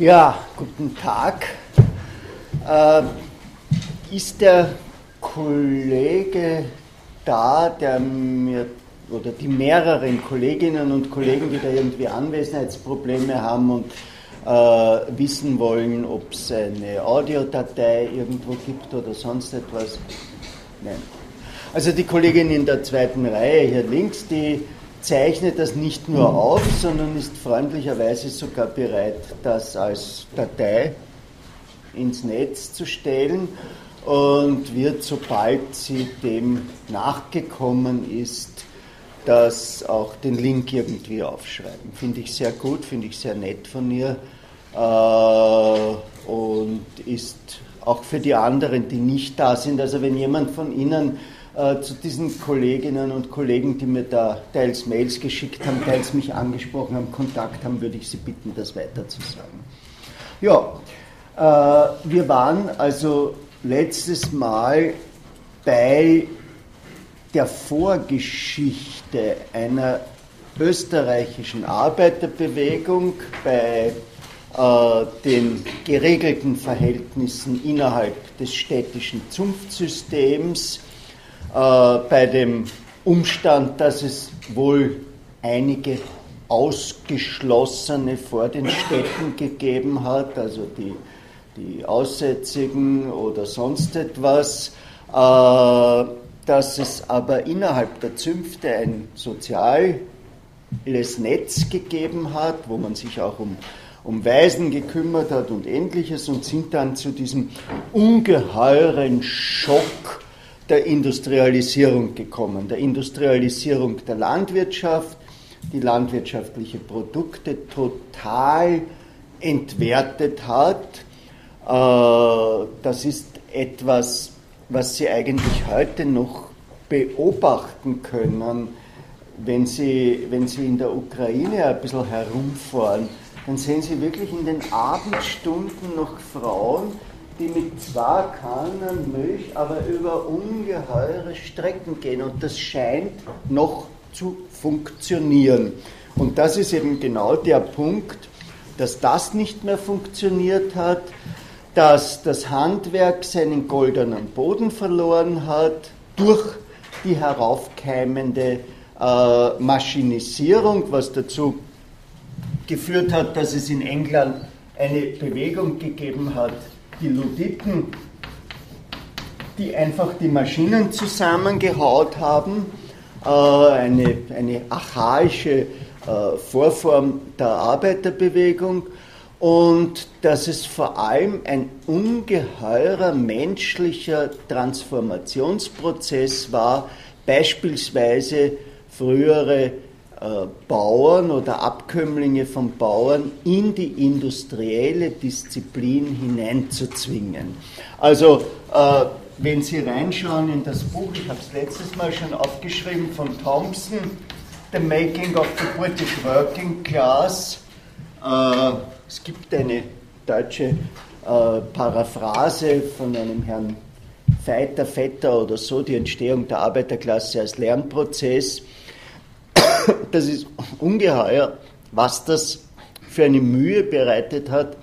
Ja, guten Tag. Äh, ist der Kollege da, der mir oder die mehreren Kolleginnen und Kollegen, die da irgendwie Anwesenheitsprobleme haben und äh, wissen wollen, ob es eine Audiodatei irgendwo gibt oder sonst etwas? Nein. Also die Kollegin in der zweiten Reihe hier links, die zeichnet das nicht nur auf, sondern ist freundlicherweise sogar bereit, das als Datei ins Netz zu stellen und wird, sobald sie dem nachgekommen ist, das auch den Link irgendwie aufschreiben. Finde ich sehr gut, finde ich sehr nett von ihr äh, und ist auch für die anderen, die nicht da sind. Also wenn jemand von Ihnen äh, zu diesen Kolleginnen und Kollegen, die mir da teils Mails geschickt haben, teils mich angesprochen haben, Kontakt haben, würde ich Sie bitten, das weiterzusagen. Ja, äh, wir waren also letztes Mal bei der Vorgeschichte einer österreichischen Arbeiterbewegung, bei äh, den geregelten Verhältnissen innerhalb des städtischen Zunftsystems, bei dem Umstand, dass es wohl einige Ausgeschlossene vor den Städten gegeben hat, also die, die Aussätzigen oder sonst etwas, äh, dass es aber innerhalb der Zünfte ein soziales Netz gegeben hat, wo man sich auch um, um Waisen gekümmert hat und ähnliches und sind dann zu diesem ungeheuren Schock der Industrialisierung gekommen, der Industrialisierung der Landwirtschaft, die landwirtschaftliche Produkte total entwertet hat. Äh, das ist etwas, was Sie eigentlich heute noch beobachten können, wenn Sie, wenn Sie in der Ukraine ein bisschen herumfahren, dann sehen Sie wirklich in den Abendstunden noch Frauen, die mit zwei Kannen Milch aber über ungeheure Strecken gehen. Und das scheint noch zu funktionieren. Und das ist eben genau der Punkt, dass das nicht mehr funktioniert hat, dass das Handwerk seinen goldenen Boden verloren hat durch die heraufkeimende äh, Maschinisierung, was dazu geführt hat, dass es in England eine Bewegung gegeben hat, die Luditen, die einfach die Maschinen zusammengehaut haben, äh, eine, eine archaische äh, Vorform der Arbeiterbewegung und dass es vor allem ein ungeheurer menschlicher Transformationsprozess war, beispielsweise frühere Bauern oder Abkömmlinge von Bauern in die industrielle Disziplin hineinzuzwingen. Also äh, wenn Sie reinschauen in das Buch, ich habe es letztes Mal schon aufgeschrieben, von Thompson, The Making of the British Working Class, äh, es gibt eine deutsche äh, Paraphrase von einem Herrn Feiter, Vetter oder so, die Entstehung der Arbeiterklasse als Lernprozess das ist ungeheuer, was das für eine Mühe bereitet hat,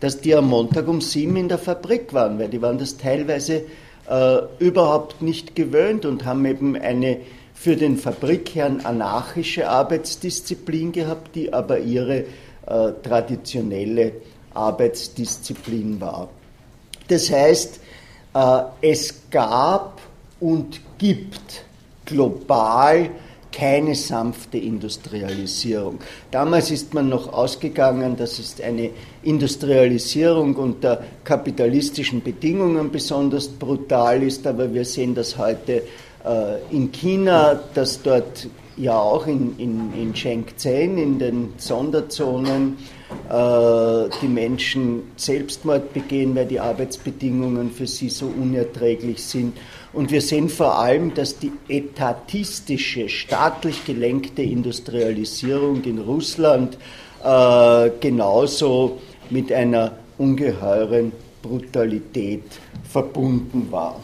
dass die am Montag um sieben in der Fabrik waren, weil die waren das teilweise äh, überhaupt nicht gewöhnt und haben eben eine für den Fabrikherrn anarchische Arbeitsdisziplin gehabt, die aber ihre äh, traditionelle Arbeitsdisziplin war. Das heißt, äh, es gab und gibt global keine sanfte Industrialisierung. Damals ist man noch ausgegangen, dass es eine Industrialisierung unter kapitalistischen Bedingungen besonders brutal ist, aber wir sehen das heute äh, in China, dass dort ja auch in, in, in Shenzhen, in den Sonderzonen, äh, die Menschen Selbstmord begehen, weil die Arbeitsbedingungen für sie so unerträglich sind. Und wir sehen vor allem, dass die etatistische, staatlich gelenkte Industrialisierung in Russland äh, genauso mit einer ungeheuren Brutalität verbunden war.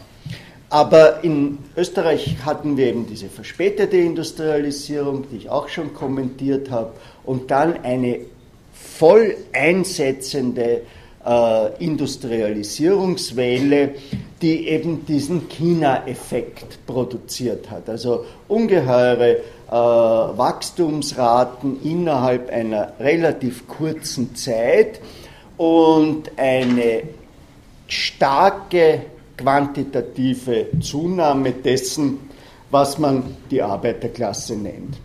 Aber in Österreich hatten wir eben diese verspätete Industrialisierung, die ich auch schon kommentiert habe, und dann eine voll einsetzende äh, Industrialisierungswelle, die eben diesen China-Effekt produziert hat. Also ungeheure äh, Wachstumsraten innerhalb einer relativ kurzen Zeit und eine starke quantitative Zunahme dessen, was man die Arbeiterklasse nennt.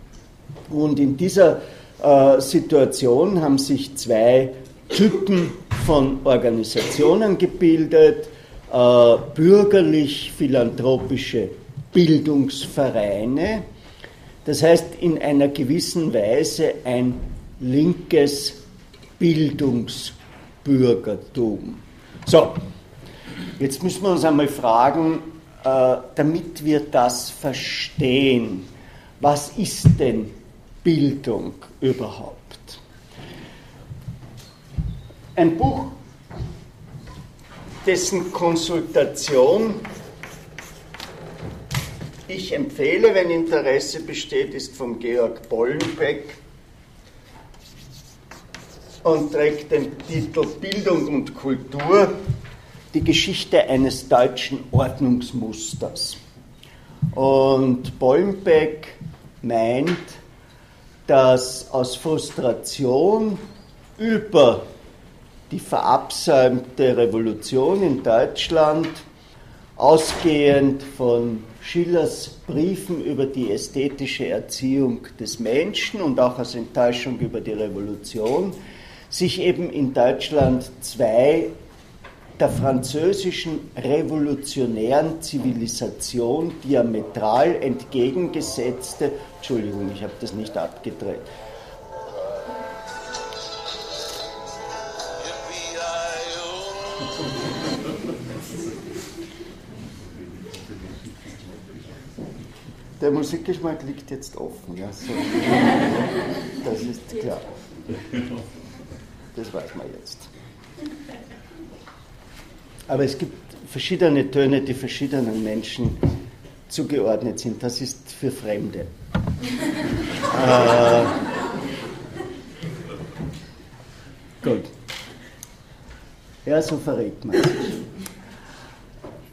Und in dieser äh, Situation haben sich zwei Typen von Organisationen gebildet, äh, bürgerlich-philanthropische Bildungsvereine, das heißt in einer gewissen Weise ein linkes Bildungsbürgertum. So, jetzt müssen wir uns einmal fragen, äh, damit wir das verstehen, was ist denn Bildung überhaupt? Ein Buch, dessen Konsultation ich empfehle, wenn Interesse besteht, ist von Georg Bollenbeck und trägt den Titel Bildung und Kultur, die Geschichte eines deutschen Ordnungsmusters. Und Bollenbeck meint, dass aus Frustration über die verabsäumte Revolution in Deutschland, ausgehend von Schillers Briefen über die ästhetische Erziehung des Menschen und auch aus Enttäuschung über die Revolution, sich eben in Deutschland zwei der französischen revolutionären Zivilisation diametral entgegengesetzte, Entschuldigung, ich habe das nicht abgedreht, Der Musikgeschmack liegt jetzt offen. Ja, so. Das ist klar. Das weiß man jetzt. Aber es gibt verschiedene Töne, die verschiedenen Menschen zugeordnet sind. Das ist für Fremde. äh, gut. Ja, so verrät man sich.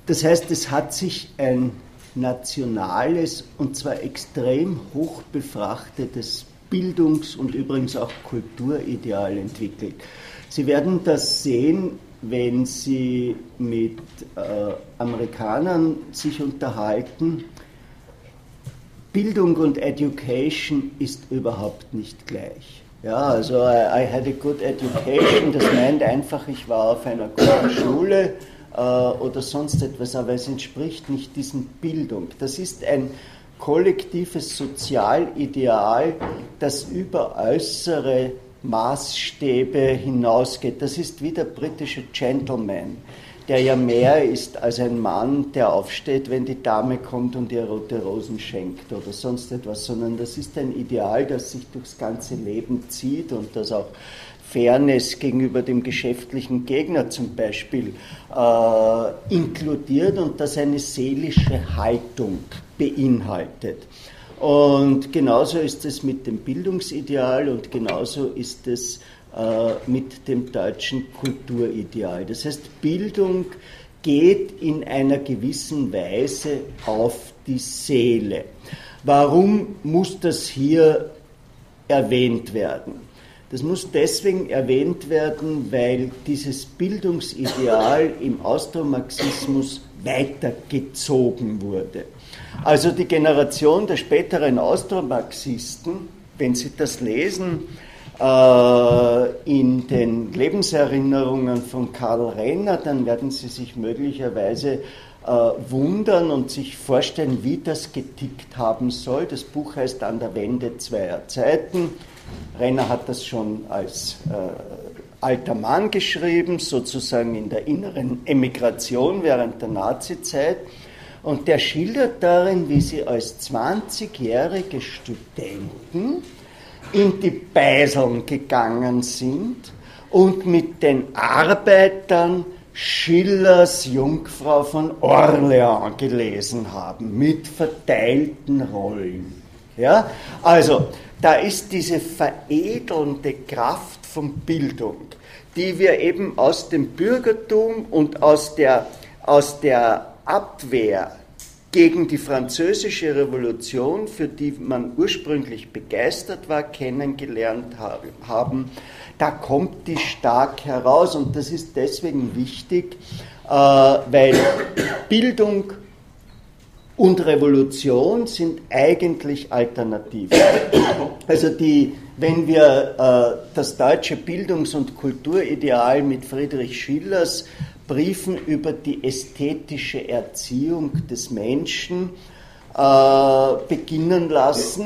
Das heißt, es hat sich ein nationales und zwar extrem hoch befrachtetes Bildungs- und übrigens auch Kulturideal entwickelt. Sie werden das sehen, wenn Sie mit äh, Amerikanern sich unterhalten. Bildung und Education ist überhaupt nicht gleich. Ja, also I, I had a good education, das meint einfach, ich war auf einer guten Schule äh, oder sonst etwas, aber es entspricht nicht diesen Bildung. Das ist ein kollektives Sozialideal, das über äußere Maßstäbe hinausgeht. Das ist wie der britische Gentleman, der ja mehr ist als ein Mann, der aufsteht, wenn die Dame kommt und ihr rote Rosen schenkt oder sonst etwas, sondern das ist ein Ideal, das sich durchs ganze Leben zieht und das auch Fairness gegenüber dem geschäftlichen Gegner zum Beispiel äh, inkludiert und das eine seelische Haltung beinhaltet. Und genauso ist es mit dem Bildungsideal und genauso ist es mit dem deutschen Kulturideal. Das heißt, Bildung geht in einer gewissen Weise auf die Seele. Warum muss das hier erwähnt werden? Das muss deswegen erwähnt werden, weil dieses Bildungsideal im Austromarxismus weitergezogen wurde. Also die Generation der späteren Austromarxisten, wenn Sie das lesen, äh, in den Lebenserinnerungen von Karl Renner, dann werden Sie sich möglicherweise äh, wundern und sich vorstellen, wie das getickt haben soll. Das Buch heißt An der Wende zweier Zeiten. Renner hat das schon als äh, alter Mann geschrieben, sozusagen in der inneren Emigration während der Nazizeit. Und der schildert darin, wie sie als 20-jährige Studenten in die Beiseln gegangen sind und mit den Arbeitern Schillers Jungfrau von Orleans gelesen haben, mit verteilten Rollen. Ja? Also, da ist diese veredelnde Kraft von Bildung, die wir eben aus dem Bürgertum und aus der, aus der Abwehr gegen die französische Revolution, für die man ursprünglich begeistert war, kennengelernt haben, da kommt die stark heraus. Und das ist deswegen wichtig, äh, weil Bildung und Revolution sind eigentlich Alternativen. Also die, wenn wir äh, das deutsche Bildungs- und Kulturideal mit Friedrich Schillers Briefen über die ästhetische Erziehung des Menschen äh, beginnen lassen,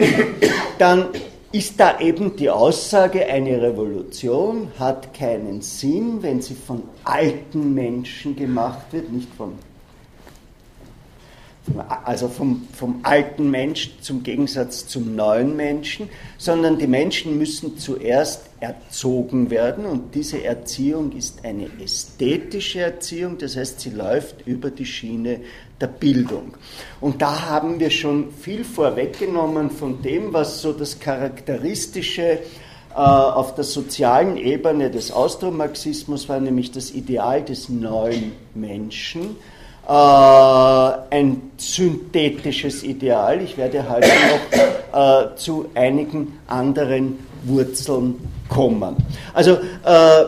dann ist da eben die Aussage, eine Revolution hat keinen Sinn, wenn sie von alten Menschen gemacht wird, nicht von also vom, vom alten Mensch zum Gegensatz zum neuen Menschen, sondern die Menschen müssen zuerst erzogen werden und diese Erziehung ist eine ästhetische Erziehung, das heißt, sie läuft über die Schiene der Bildung. Und da haben wir schon viel vorweggenommen von dem, was so das Charakteristische äh, auf der sozialen Ebene des Austromarxismus war, nämlich das Ideal des neuen Menschen ein synthetisches Ideal. Ich werde heute noch äh, zu einigen anderen Wurzeln kommen. Also äh,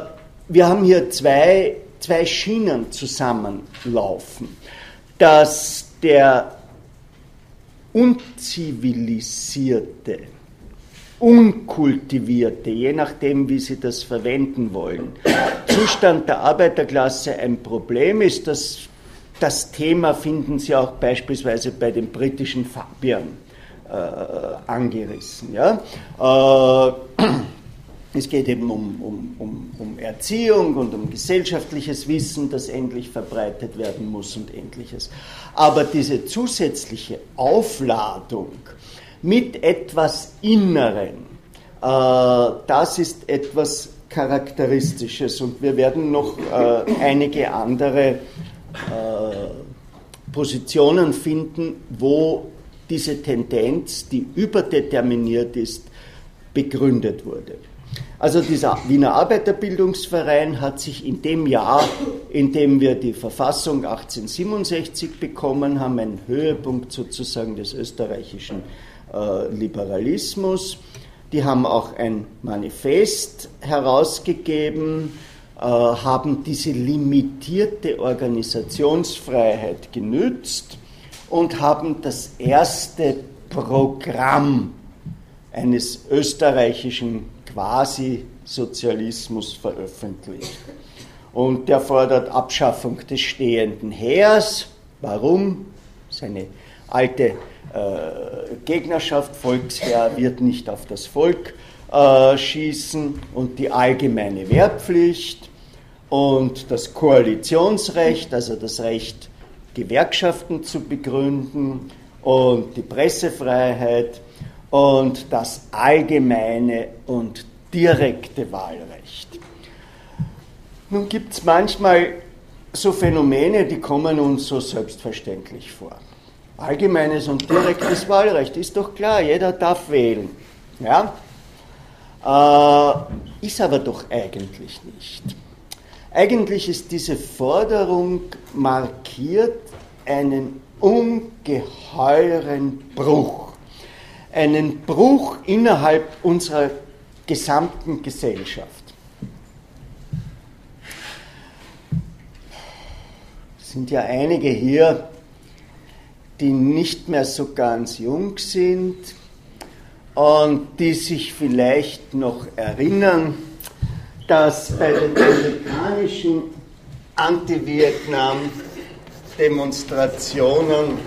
wir haben hier zwei, zwei Schienen zusammenlaufen. Dass der unzivilisierte, unkultivierte, je nachdem, wie Sie das verwenden wollen, Zustand der Arbeiterklasse ein Problem ist, das das Thema finden Sie auch beispielsweise bei den britischen Fabian äh, angerissen. Ja? Äh, es geht eben um, um, um, um, Erziehung und um gesellschaftliches Wissen, das endlich verbreitet werden muss und ähnliches. Aber diese zusätzliche Aufladung mit etwas Inneren, äh, das ist etwas Charakteristisches und wir werden noch äh, einige andere Positionen finden, wo diese Tendenz, die überdeterminiert ist, begründet wurde. Also dieser Wiener Arbeiterbildungsverein hat sich in dem Jahr, in dem wir die Verfassung 1867 bekommen haben, einen Höhepunkt sozusagen des österreichischen äh, Liberalismus. Die haben auch ein Manifest herausgegeben, äh, haben diese limitierte Organisationsfreiheit genützt und haben das erste Programm eines österreichischen Quasi-Sozialismus veröffentlicht. Und der fordert Abschaffung des stehenden Heers. Warum? Seine alte äh, Gegnerschaft, Volksheer, wird nicht auf das Volk äh, schießen und die allgemeine Wehrpflicht und das Koalitionsrecht, also das Recht, Gewerkschaften zu begründen und die Pressefreiheit und das allgemeine und direkte Wahlrecht. Nun gibt es manchmal so Phänomene, die kommen uns so selbstverständlich vor. Allgemeines und direktes Wahlrecht ist doch klar, jeder darf wählen. Ja? Äh, ist aber doch eigentlich nicht. Eigentlich ist diese Forderung markiert einen ungeheuren Bruch. Einen Bruch innerhalb unserer gesamten Gesellschaft. Es sind ja einige hier, die nicht mehr so ganz jung sind, und die sich vielleicht noch erinnern, dass bei den amerikanischen Anti-Vietnam-Demonstrationen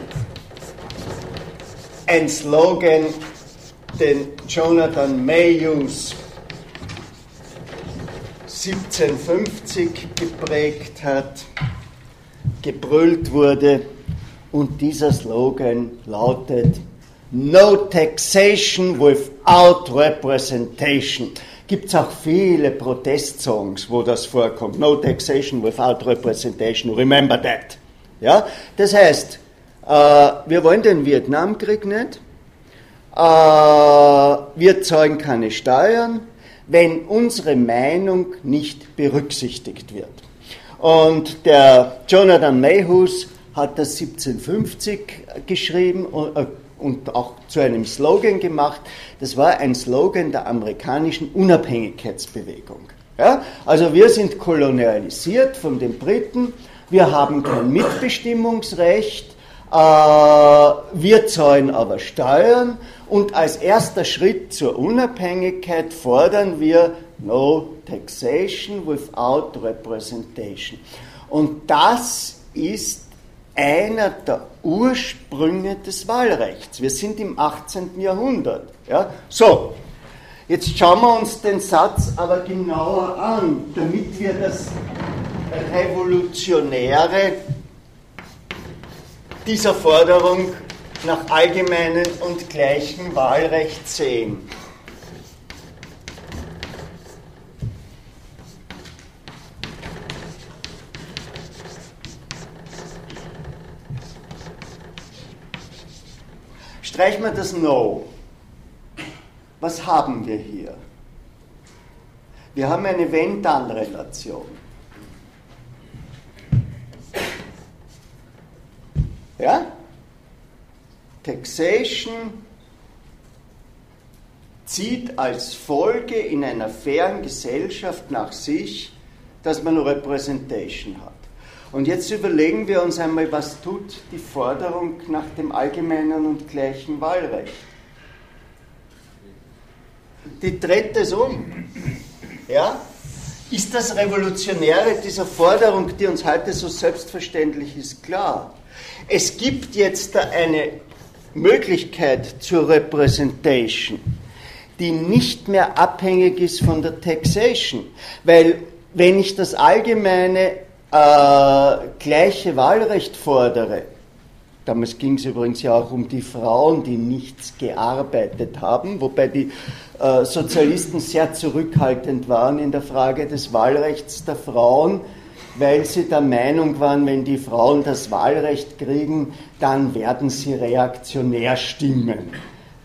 ein Slogan, den Jonathan Mayhews 1750 geprägt hat, gebrüllt wurde. Und dieser Slogan lautet No taxation without representation. Gibt es auch viele Protestsongs, wo das vorkommt. No taxation without representation. Remember that. Ja? Das heißt, äh, wir wollen den Vietnamkrieg nicht. Äh, wir zahlen keine Steuern. wenn unsere Meinung nicht berücksichtigt wird. Und der Jonathan Mayhews hat das 1750 geschrieben äh, und auch zu einem Slogan gemacht. Das war ein Slogan der amerikanischen Unabhängigkeitsbewegung. Ja? Also wir sind kolonialisiert von den Briten, wir haben kein Mitbestimmungsrecht, äh, wir zahlen aber Steuern und als erster Schritt zur Unabhängigkeit fordern wir No Taxation without Representation. Und das ist einer der Ursprünge des Wahlrechts. Wir sind im 18. Jahrhundert. Ja? So, jetzt schauen wir uns den Satz aber genauer an, damit wir das Revolutionäre dieser Forderung nach allgemeinem und gleichem Wahlrecht sehen. Streichen wir das No. Was haben wir hier? Wir haben eine Wenn-Dann-Relation. Ja? Taxation zieht als Folge in einer fairen Gesellschaft nach sich, dass man Representation hat. Und jetzt überlegen wir uns einmal, was tut die Forderung nach dem allgemeinen und gleichen Wahlrecht? Die dreht es um. Ja? Ist das Revolutionäre dieser Forderung, die uns heute so selbstverständlich ist, klar? Es gibt jetzt eine Möglichkeit zur Representation, die nicht mehr abhängig ist von der Taxation. Weil wenn ich das allgemeine äh, gleiche Wahlrecht fordere, damals ging es übrigens ja auch um die Frauen, die nichts gearbeitet haben, wobei die äh, Sozialisten sehr zurückhaltend waren in der Frage des Wahlrechts der Frauen, weil sie der Meinung waren, wenn die Frauen das Wahlrecht kriegen, dann werden sie reaktionär stimmen.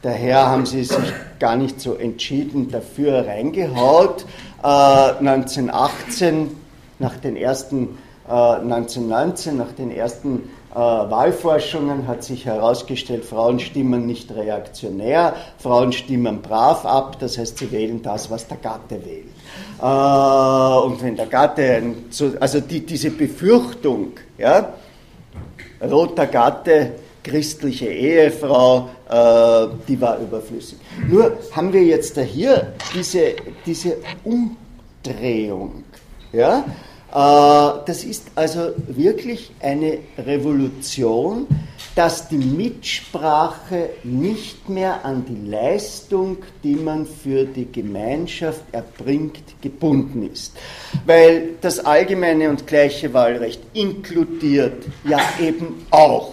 Daher haben sie sich gar nicht so entschieden dafür reingehaut. Äh, 1918, nach den ersten, äh, 1919, nach den ersten äh, Wahlforschungen hat sich herausgestellt, Frauen stimmen nicht reaktionär, Frauen stimmen brav ab, das heißt, sie wählen das, was der Gatte wählt. Äh, und wenn der Gatte, also die, diese Befürchtung, ja, roter Gatte, christliche Ehefrau, äh, die war überflüssig. Nur haben wir jetzt da hier diese, diese Umdrehung. Ja? Äh, das ist also wirklich eine Revolution, dass die Mitsprache nicht mehr an die Leistung, die man für die Gemeinschaft erbringt, gebunden ist. Weil das allgemeine und gleiche Wahlrecht inkludiert ja eben auch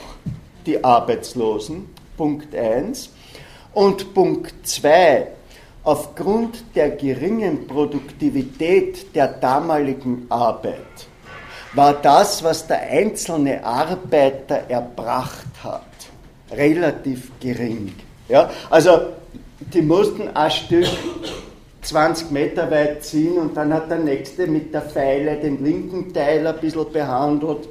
die Arbeitslosen, Punkt 1. Und Punkt 2, aufgrund der geringen Produktivität der damaligen Arbeit war das, was der einzelne Arbeiter erbracht hat, relativ gering. Ja? Also die mussten ein Stück 20 Meter weit ziehen und dann hat der Nächste mit der Pfeile den linken Teil ein bisschen behandelt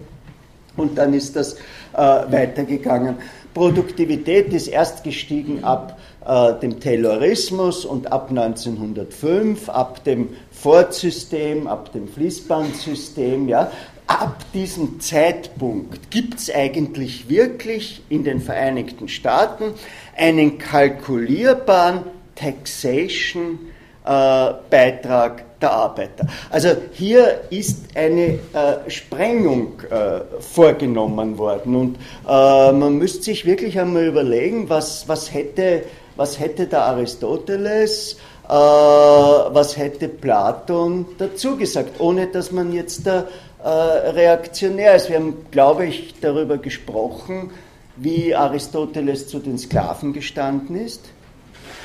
und dann ist das äh, weitergegangen. Produktivität ist erst gestiegen ab äh, dem Taylorismus und ab 1905, ab dem Ford-System, ab dem Fließbandsystem, ja, ab diesem Zeitpunkt gibt es eigentlich wirklich in den Vereinigten Staaten einen kalkulierbaren Taxation äh, Beitrag der Arbeiter. Also hier ist eine äh, Sprengung äh, vorgenommen worden und äh, man müsste sich wirklich einmal überlegen, was, was, hätte, was hätte der Aristoteles, äh, was hätte Platon dazu gesagt, ohne dass man jetzt da äh, reaktionär ist. Wir haben, glaube ich, darüber gesprochen, wie Aristoteles zu den Sklaven gestanden ist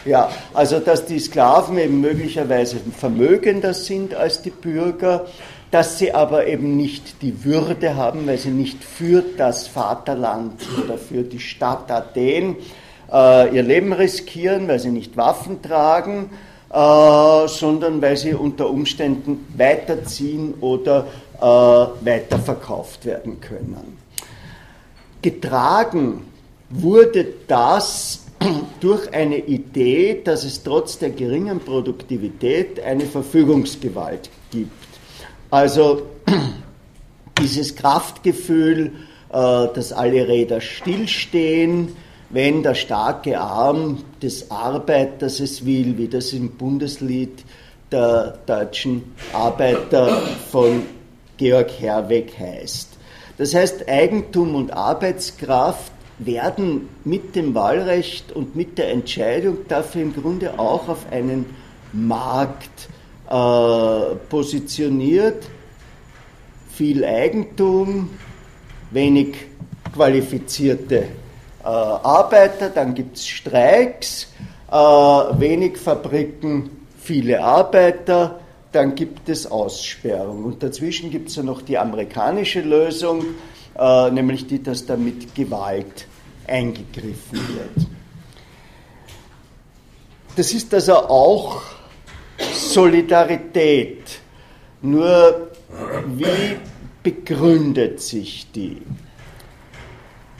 ja, also dass die Sklaven eben möglicherweise vermögender sind als die Bürger, dass sie aber eben nicht die Würde haben, weil sie nicht für das Vaterland oder für die Stadt Athen äh, ihr Leben riskieren, weil sie nicht Waffen tragen, äh, sondern weil sie unter Umständen weiterziehen oder äh, weiterverkauft werden können. Getragen wurde das durch eine Idee, dass es trotz der geringen Produktivität eine Verfügungsgewalt gibt. Also dieses Kraftgefühl, äh, dass alle Räder stillstehen, wenn der starke Arm des Arbeiters es will, wie das im Bundeslied der deutschen Arbeiter von Georg Herweg heißt. Das heißt, Eigentum und Arbeitskraft werden mit dem Wahlrecht und mit der Entscheidung dafür im Grunde auch auf einen Markt äh, positioniert. Viel Eigentum, wenig qualifizierte Arbeiter, dann gibt es Streiks, äh, wenig Fabriken, viele Arbeiter, dann gibt es Aussperrung. Und dazwischen gibt es ja noch die amerikanische Lösung, äh, nämlich die, dass da mit Gewalt eingegriffen wird. Das ist also auch Solidarität. Nur wie begründet sich die?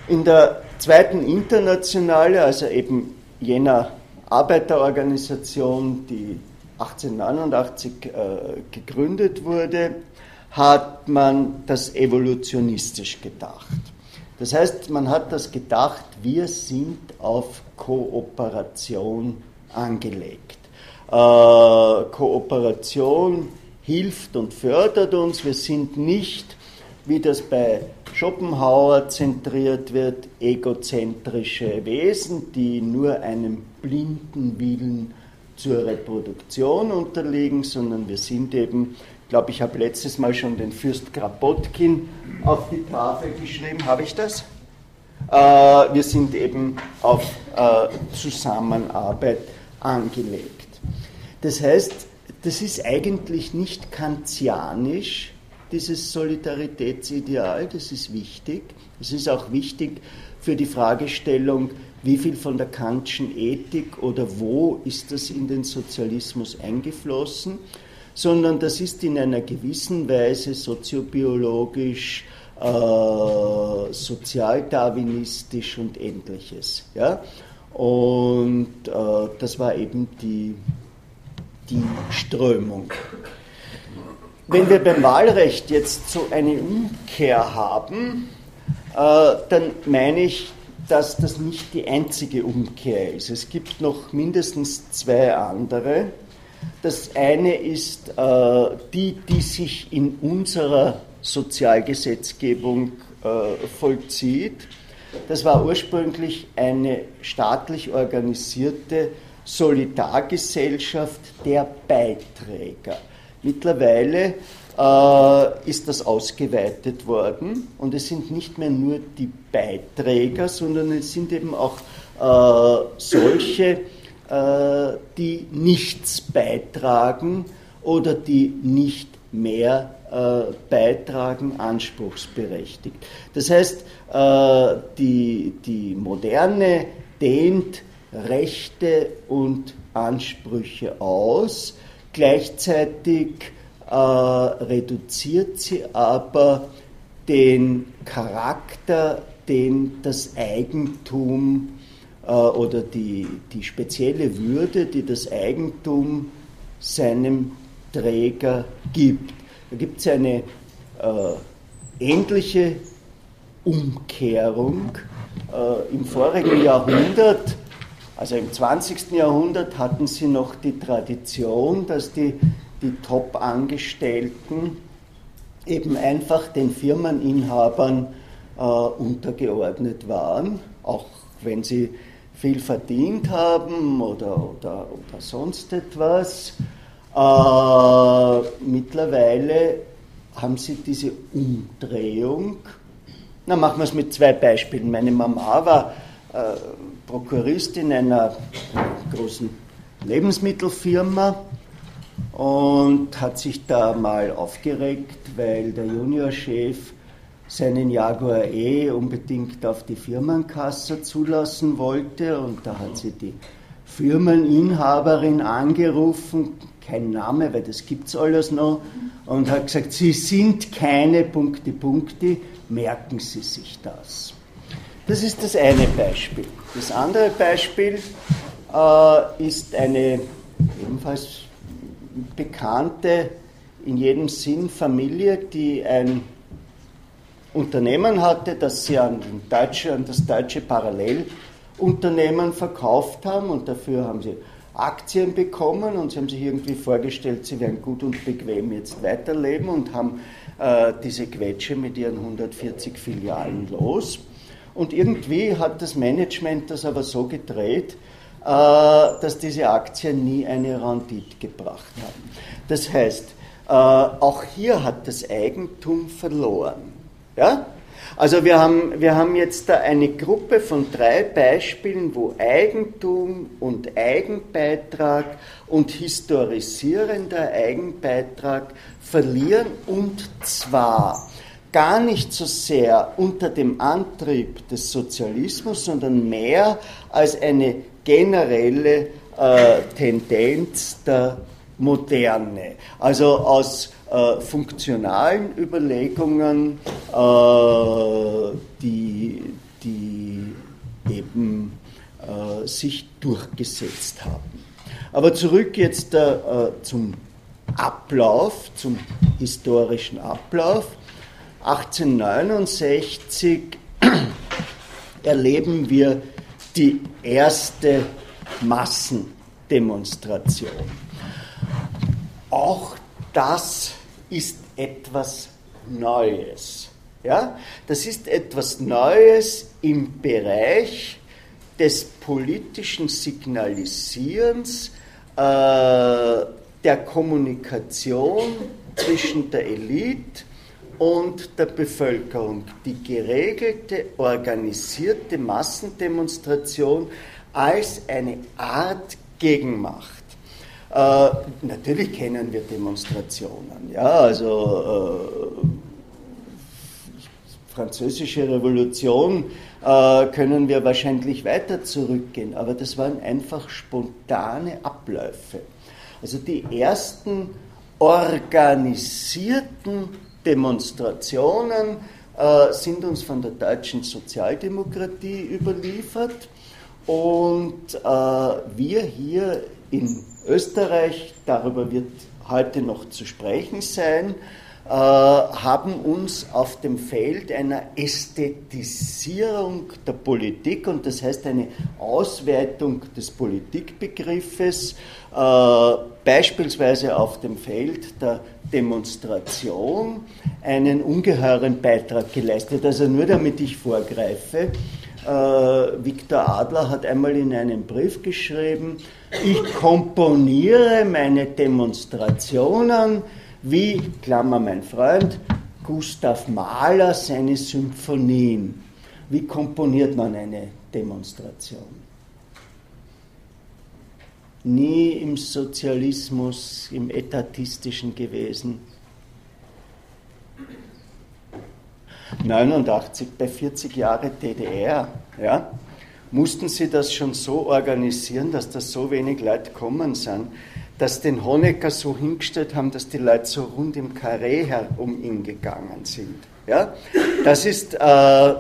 In der zweiten Internationale, also eben jener Arbeiterorganisation, die 1889 äh, gegründet wurde, hat man das evolutionistisch gedacht. Das heißt, man hat das gedacht, wir sind auf Kooperation angelegt. Äh, Kooperation hilft und fördert uns. Wir sind nicht, wie das bei Schopenhauer zentriert wird, egozentrische Wesen, die nur einem blinden Willen zur Reproduktion unterliegen, sondern wir sind eben, glaube, ich habe letztes Mal schon den Fürst Krapotkin auf die Tafel geschrieben, habe ich das? Äh, wir sind eben auf äh, Zusammenarbeit angelegt. Das heißt, das ist eigentlich nicht kantianisch, dieses Solidaritätsideal, das ist wichtig. Es ist auch wichtig für die Fragestellung, wie viel von der Kantschen Ethik oder wo ist das in den Sozialismus eingeflossen, sondern das ist in einer gewissen Weise soziobiologisch, äh, sozialdarwinistisch und ähnliches. Ja? Und äh, das war eben die, die Strömung. Wenn wir beim Wahlrecht jetzt so eine Umkehr haben, äh, dann meine ich, dass das nicht die einzige Umkehr ist. Es gibt noch mindestens zwei andere. Das eine ist äh, die, die sich in unserer Sozialgesetzgebung äh, vollzieht. Das war ursprünglich eine staatlich organisierte Solidargesellschaft der Beiträger. Mittlerweile äh, ist das ausgeweitet worden und es sind nicht mehr nur die Beiträger, sondern es sind eben auch äh, solche, äh, die nichts beitragen oder die nicht mehr äh, beitragen, anspruchsberechtigt. Das heißt, äh, die, die Moderne dehnt Rechte und Ansprüche aus, Gleichzeitig äh, reduziert sie aber den Charakter, den das Eigentum äh, oder die, die spezielle Würde, die das Eigentum seinem Träger gibt. Da gibt es eine äh, ähnliche Umkehrung. Äh, Im vorigen Jahrhundert also im 20. Jahrhundert hatten sie noch die Tradition, dass die, die Top-Angestellten eben einfach den Firmeninhabern äh, untergeordnet waren, auch wenn sie viel verdient haben oder, oder, oder sonst etwas. Äh, mittlerweile haben sie diese Umdrehung. Na, machen wir es mit zwei Beispielen. Meine Mama war Prokuristin einer großen Lebensmittelfirma und hat sich da mal aufgeregt, weil der Juniorchef seinen Jaguar E unbedingt auf die Firmenkasse zulassen wollte und da hat sie die Firmeninhaberin angerufen, kein Name, weil das gibt es alles noch, und hat gesagt, Sie sind keine Punkte, Punkte, merken Sie sich das. Das ist das eine Beispiel. Das andere Beispiel äh, ist eine ebenfalls bekannte, in jedem Sinn Familie, die ein Unternehmen hatte, das sie an, deutsche, an das deutsche Parallelunternehmen verkauft haben und dafür haben sie Aktien bekommen und sie haben sich irgendwie vorgestellt, sie werden gut und bequem jetzt weiterleben und haben äh, diese Quetsche mit ihren 140 Filialen los. Und irgendwie hat das Management das aber so gedreht, äh, dass diese Aktien nie eine Rendite gebracht haben. Das heißt, äh, auch hier hat das Eigentum verloren. Ja? Also wir haben, wir haben jetzt da eine Gruppe von drei Beispielen, wo Eigentum und Eigenbeitrag und historisierender Eigenbeitrag verlieren und zwar gar nicht so sehr unter dem Antrieb des Sozialismus, sondern mehr als eine generelle äh, Tendenz der Moderne. Also aus äh, funktionalen Überlegungen, äh, die, die eben äh, sich durchgesetzt haben. Aber zurück jetzt äh, zum Ablauf, zum historischen Ablauf. 1869 erleben wir die erste Massendemonstration. Auch das ist etwas Neues. Ja? Das ist etwas Neues im Bereich des politischen Signalisierens, äh, der Kommunikation zwischen der Elite und der Bevölkerung. Die geregelte, organisierte Massendemonstration als eine Art Gegenmacht. Äh, natürlich kennen wir Demonstrationen. Ja, also äh, französische Revolution äh, können wir wahrscheinlich weiter zurückgehen, aber das waren einfach spontane Abläufe. Also die ersten organisierten Demonstrationen äh, sind uns von der deutschen Sozialdemokratie überliefert. Und äh, wir hier in Österreich, darüber wird heute noch zu sprechen sein, haben uns auf dem Feld einer Ästhetisierung der Politik und das heißt eine Ausweitung des Politikbegriffes, äh, beispielsweise auf dem Feld der Demonstration, einen ungeheuren Beitrag geleistet. Also nur damit ich vorgreife, äh, Viktor Adler hat einmal in einem Brief geschrieben, ich komponiere meine Demonstrationen wie, Klammer mein Freund, Gustav Mahler seine Symphonien. Wie komponiert man eine Demonstration? Nie im Sozialismus, im Etatistischen gewesen. 89 bei 40 Jahren DDR, ja, mussten sie das schon so organisieren, dass da so wenig Leute kommen sind, dass den Honecker so hingestellt haben, dass die Leute so rund im Karree herum ihn gegangen sind. Ja? Das ist, äh,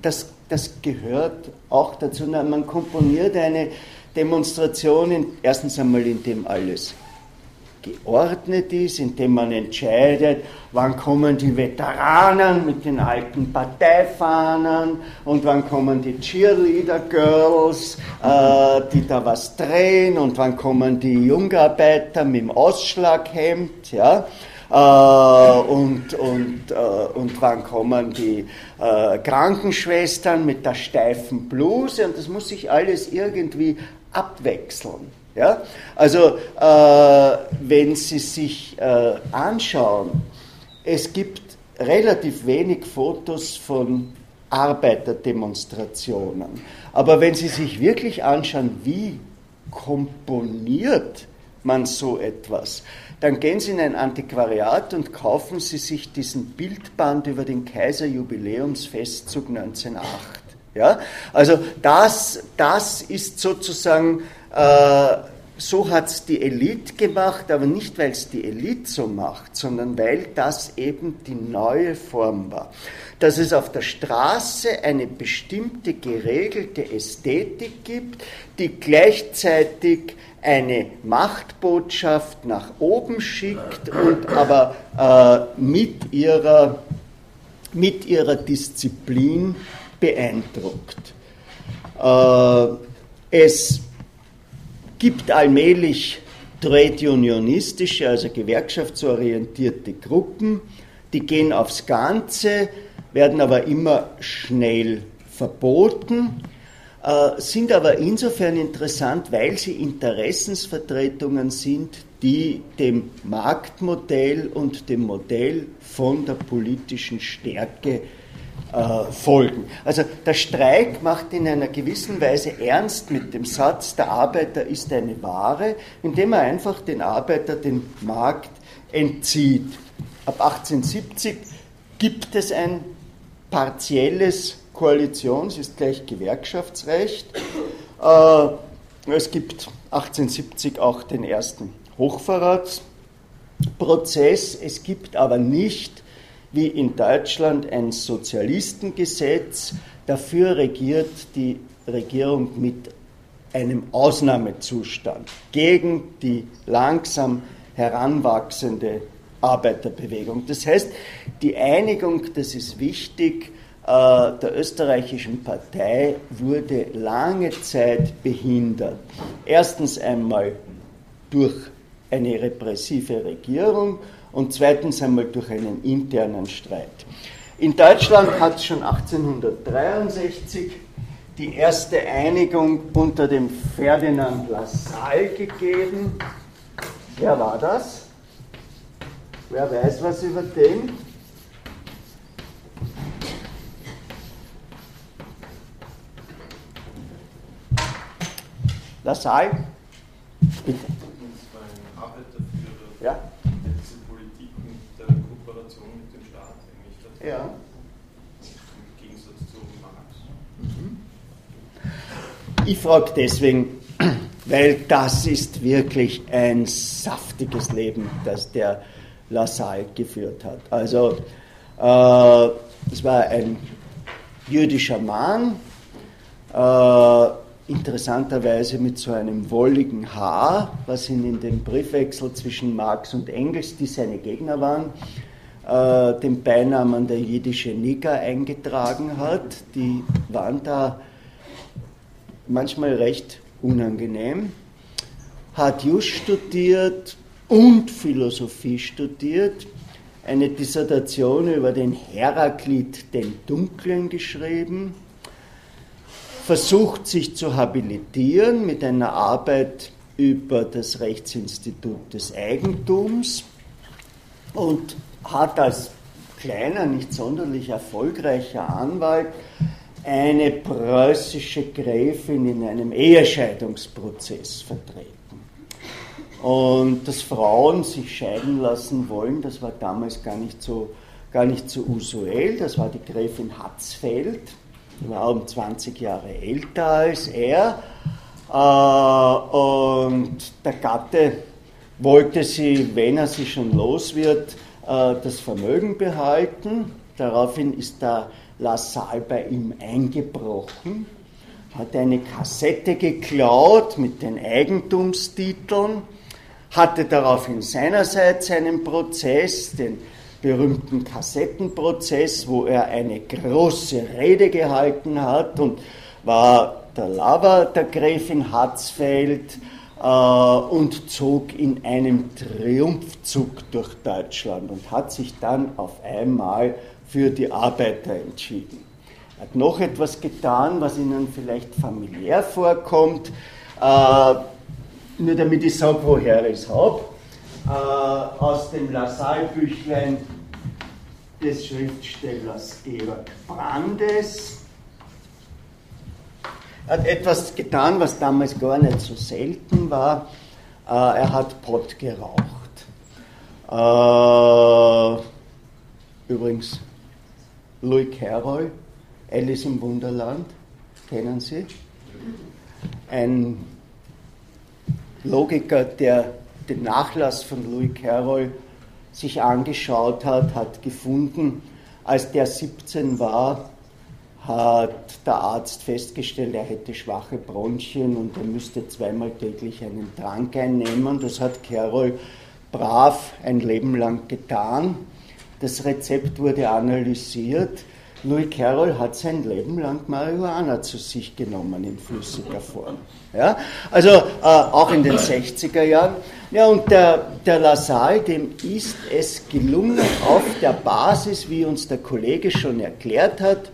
das, das gehört auch dazu. Man komponiert eine Demonstration in, erstens einmal, in dem alles geordnet ist, indem man entscheidet, wann kommen die Veteranen mit den alten Parteifahnen und wann kommen die Cheerleader-Girls, äh, die da was drehen und wann kommen die Jungarbeiter mit dem Ausschlaghemd, ja. Äh, und, und, äh, und wann kommen die äh, Krankenschwestern mit der steifen Bluse und das muss sich alles irgendwie abwechseln. Ja? Also äh, wenn Sie sich äh, anschauen, es gibt relativ wenig Fotos von Arbeiterdemonstrationen. Aber wenn Sie sich wirklich anschauen, wie komponiert man so etwas, dann gehen Sie in ein Antiquariat und kaufen Sie sich diesen Bildband über den Kaiserjubiläumsfestzug 1908. Ja? Also das, das ist sozusagen so hat es die Elite gemacht, aber nicht, weil es die Elite so macht, sondern weil das eben die neue Form war. Dass es auf der Straße eine bestimmte geregelte Ästhetik gibt, die gleichzeitig eine Machtbotschaft nach oben schickt und aber äh, mit, ihrer, mit ihrer Disziplin beeindruckt. Äh, es gibt allmählich trade unionistische, also gewerkschaftsorientierte Gruppen, die gehen aufs Ganze, werden aber immer schnell verboten äh, sind aber insofern interessant, weil sie Interessensvertretungen sind, die dem Marktmodell und dem Modell von der politischen Stärke äh, folgen. Also der Streik macht in einer gewissen Weise ernst mit dem Satz, der Arbeiter ist eine Ware, indem er einfach den Arbeiter den Markt entzieht. Ab 1870 gibt es ein partielles Koalitions ist gleich Gewerkschaftsrecht. Äh, es gibt 1870 auch den ersten Hochverratsprozess. Es gibt aber nicht, wie in Deutschland, ein Sozialistengesetz. Dafür regiert die Regierung mit einem Ausnahmezustand gegen die langsam heranwachsende Arbeiterbewegung. Das heißt, die Einigung, das ist wichtig, äh, der österreichischen Partei wurde lange Zeit behindert. Erstens einmal durch eine repressive Regierung und zweitens einmal durch einen internen Streit. In Deutschland hat es schon 1863 die erste Einigung unter dem Ferdinand Lassalle gegeben. Wer war das? Wer weiß was über den? Lassalle, bitte. Ja? der diese Politik mit der Kooperation mit dem Staat eigentlich hat. Ja. Im Gegensatz zu Marx. Ich frage deswegen, weil das ist wirklich ein saftiges Leben, das der Lassalle geführt hat. Also, äh, es war ein jüdischer Mann, äh, interessanterweise mit so einem wolligen Haar, was ihn in den Briefwechsel zwischen Marx und Engels, die seine Gegner waren, äh, den Beinamen der jiddische Nigger eingetragen hat. Die waren da manchmal recht unangenehm. Hat Just studiert und Philosophie studiert, eine Dissertation über den Heraklit den Dunklen geschrieben versucht sich zu habilitieren mit einer Arbeit über das Rechtsinstitut des Eigentums und hat als kleiner, nicht sonderlich erfolgreicher Anwalt eine preußische Gräfin in einem Ehescheidungsprozess vertreten. Und dass Frauen sich scheiden lassen wollen, das war damals gar nicht so, gar nicht so usuell. Das war die Gräfin Hatzfeld, war um 20 Jahre älter als er. Äh, und der Gatte wollte sie, wenn er sie schon los wird, das Vermögen behalten. Daraufhin ist der Lassalle bei ihm eingebrochen, hat eine Kassette geklaut mit den Eigentumstiteln, hatte daraufhin seinerseits einen Prozess, den berühmten Kassettenprozess, wo er eine große Rede gehalten hat und war der Lover der Gräfin Hatzfeld äh, und zog in einem Triumphzug durch Deutschland und hat sich dann auf einmal für die Arbeiter entschieden. Er hat noch etwas getan, was Ihnen vielleicht familiär vorkommt, äh, nur damit ich sage, woher ich es habe äh, aus dem Lassalle-Büchlein des Schriftstellers Georg Brandes. Er hat etwas getan, was damals gar nicht so selten war. Äh, er hat Pott geraucht. Äh, übrigens, Louis Carroll, Alice im Wunderland, kennen Sie? Ein Logiker, der den Nachlass von Louis Carroll sich angeschaut hat, hat gefunden, als der 17 war, hat der Arzt festgestellt, er hätte schwache Bronchien und er müsste zweimal täglich einen Trank einnehmen. Das hat Carroll brav ein Leben lang getan. Das Rezept wurde analysiert. Louis Carroll hat sein Leben lang Marihuana zu sich genommen in flüssiger Form. Ja? Also äh, auch in den 60er Jahren. Ja, und der, der Lassalle, dem ist es gelungen, auf der Basis, wie uns der Kollege schon erklärt hat,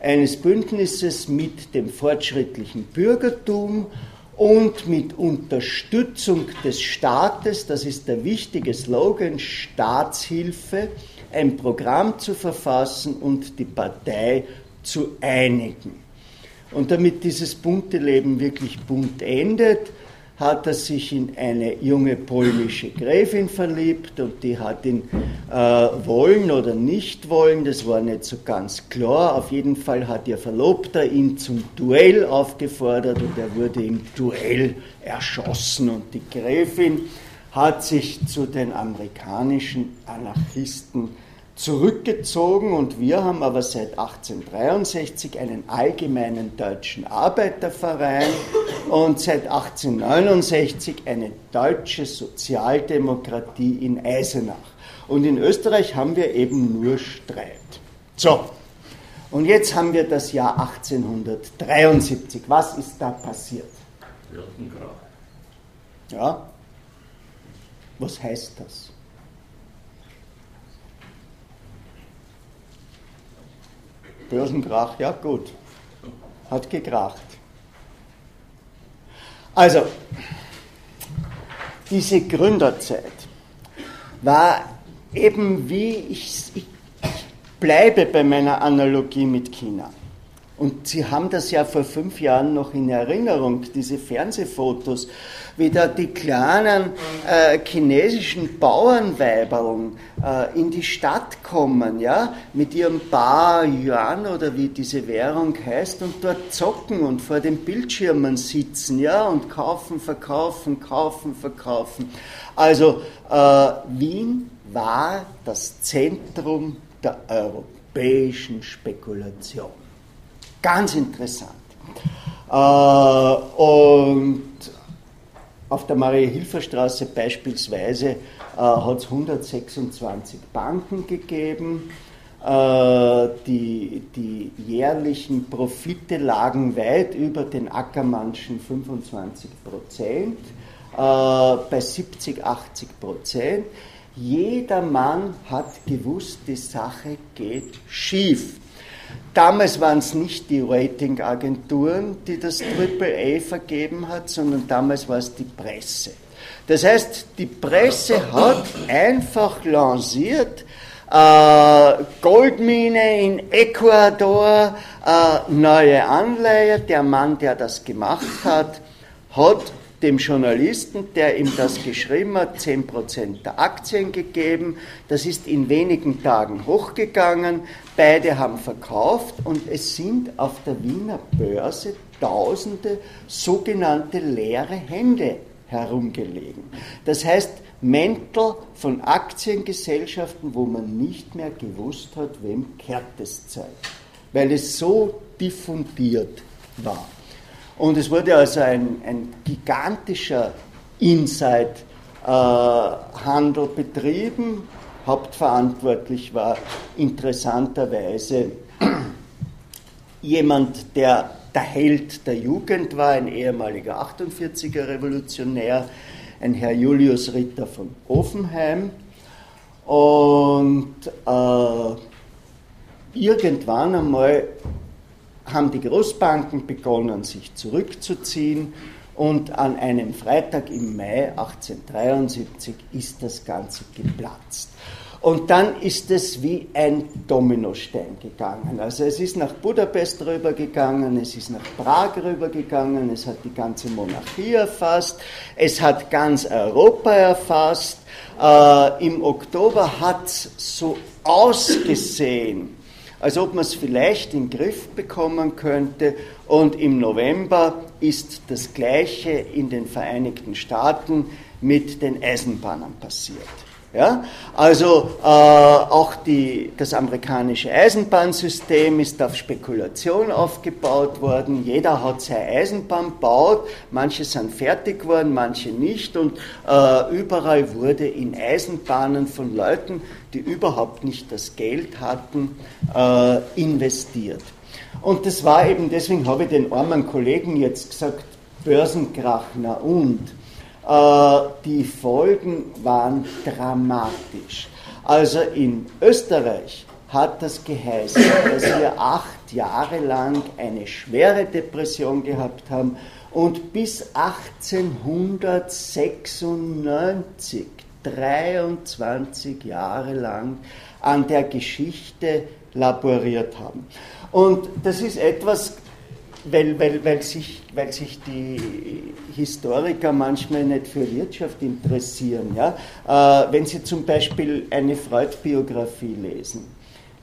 eines Bündnisses mit dem fortschrittlichen Bürgertum und mit Unterstützung des Staates, das ist der wichtige Slogan, Staatshilfe, ein Programm zu verfassen und die Partei zu einigen. Und damit dieses bunte Leben wirklich bunt endet, hat er sich in eine junge polnische Gräfin verliebt und die hat ihn äh, wollen oder nicht wollen, das war nicht so ganz klar. Auf jeden Fall hat ihr Verlobter ihn zum Duell aufgefordert und er wurde im Duell erschossen und die Gräfin hat sich zu den amerikanischen Anarchisten zurückgezogen und wir haben aber seit 1863 einen allgemeinen deutschen Arbeiterverein und seit 1869 eine deutsche Sozialdemokratie in Eisenach. Und in Österreich haben wir eben nur Streit. So, und jetzt haben wir das Jahr 1873. Was ist da passiert? Ja? Was heißt das? Börsenkrach, ja gut, hat gekracht. Also, diese Gründerzeit war eben wie, ich, ich bleibe bei meiner Analogie mit China. Und Sie haben das ja vor fünf Jahren noch in Erinnerung, diese Fernsehfotos, wie da die kleinen äh, chinesischen Bauernweiberln äh, in die Stadt kommen, ja, mit ihrem Bar Yuan oder wie diese Währung heißt und dort zocken und vor den Bildschirmen sitzen, ja, und kaufen, verkaufen, kaufen, verkaufen. Also äh, Wien war das Zentrum der europäischen Spekulation. Ganz interessant. Äh, und auf der Marie-Hilfer-Straße beispielsweise äh, hat es 126 Banken gegeben. Äh, die, die jährlichen Profite lagen weit über den Ackermannschen 25 Prozent, äh, bei 70, 80 Prozent. Jeder Mann hat gewusst, die Sache geht schief. Damals waren es nicht die Ratingagenturen, die das AAA vergeben hat, sondern damals war es die Presse. Das heißt, die Presse hat einfach lanciert, äh, Goldmine in Ecuador, äh, neue Anleihe. Der Mann, der das gemacht hat, hat dem Journalisten, der ihm das geschrieben hat, 10% der Aktien gegeben. Das ist in wenigen Tagen hochgegangen. Beide haben verkauft und es sind auf der Wiener Börse tausende sogenannte leere Hände herumgelegen. Das heißt, Mäntel von Aktiengesellschaften, wo man nicht mehr gewusst hat, wem kehrt es Zeit, weil es so diffundiert war. Und es wurde also ein, ein gigantischer Inside-Handel betrieben. Hauptverantwortlich war interessanterweise jemand, der der Held der Jugend war, ein ehemaliger 48er Revolutionär, ein Herr Julius Ritter von Offenheim. Und äh, irgendwann einmal haben die Großbanken begonnen, sich zurückzuziehen und an einem Freitag im Mai 1873 ist das Ganze geplatzt. Und dann ist es wie ein Dominostein gegangen. Also es ist nach Budapest rübergegangen, es ist nach Prag rübergegangen, es hat die ganze Monarchie erfasst, es hat ganz Europa erfasst. Äh, Im Oktober hat es so ausgesehen, als ob man es vielleicht in den Griff bekommen könnte. Und im November ist das Gleiche in den Vereinigten Staaten mit den Eisenbahnern passiert. Ja? Also äh, auch die, das amerikanische Eisenbahnsystem ist auf Spekulation aufgebaut worden. Jeder hat seine Eisenbahn gebaut, manche sind fertig geworden, manche nicht. Und äh, überall wurde in Eisenbahnen von Leuten, die überhaupt nicht das Geld hatten, äh, investiert. Und das war eben, deswegen habe ich den armen Kollegen jetzt gesagt, Börsenkrach, na und äh, die Folgen waren dramatisch. Also in Österreich hat das geheißen, dass wir acht Jahre lang eine schwere Depression gehabt haben und bis 1896, 23 Jahre lang, an der Geschichte laboriert haben. Und das ist etwas, weil, weil, weil, sich, weil sich die Historiker manchmal nicht für Wirtschaft interessieren. Ja? Äh, wenn Sie zum Beispiel eine Freud-Biografie lesen,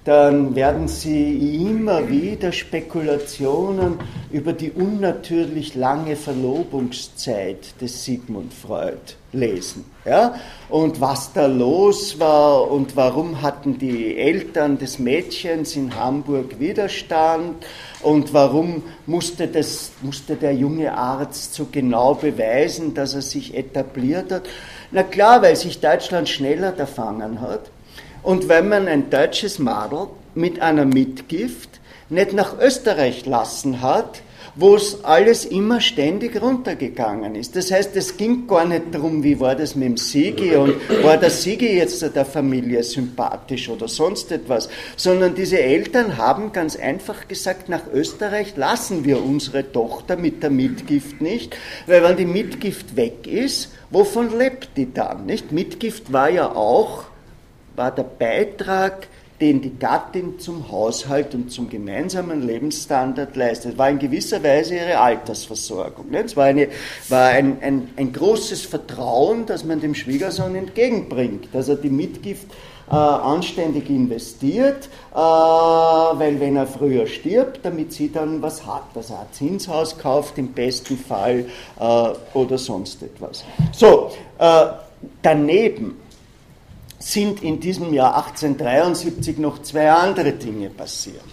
dann werden Sie immer wieder Spekulationen über die unnatürlich lange Verlobungszeit des Sigmund Freud lesen. Ja? Und was da los war und warum hatten die Eltern des Mädchens in Hamburg Widerstand und warum musste, das, musste der junge Arzt so genau beweisen, dass er sich etabliert hat? Na klar, weil sich Deutschland schneller erfangen hat und wenn man ein deutsches Madel mit einer Mitgift nicht nach Österreich lassen hat, wo es alles immer ständig runtergegangen ist. Das heißt, es ging gar nicht darum, wie war das mit dem Sigi und war der Sigi jetzt der Familie sympathisch oder sonst etwas, sondern diese Eltern haben ganz einfach gesagt, nach Österreich lassen wir unsere Tochter mit der Mitgift nicht, weil wenn die Mitgift weg ist, wovon lebt die dann? Nicht? Mitgift war ja auch, war der Beitrag den die Gattin zum Haushalt und zum gemeinsamen Lebensstandard leistet. war in gewisser Weise ihre Altersversorgung. Es war, eine, war ein, ein, ein großes Vertrauen, das man dem Schwiegersohn entgegenbringt, dass er die Mitgift äh, anständig investiert, äh, weil wenn er früher stirbt, damit sie dann was hat, dass er ein Zinshaus kauft im besten Fall äh, oder sonst etwas. So, äh, daneben sind in diesem Jahr 1873 noch zwei andere Dinge passiert.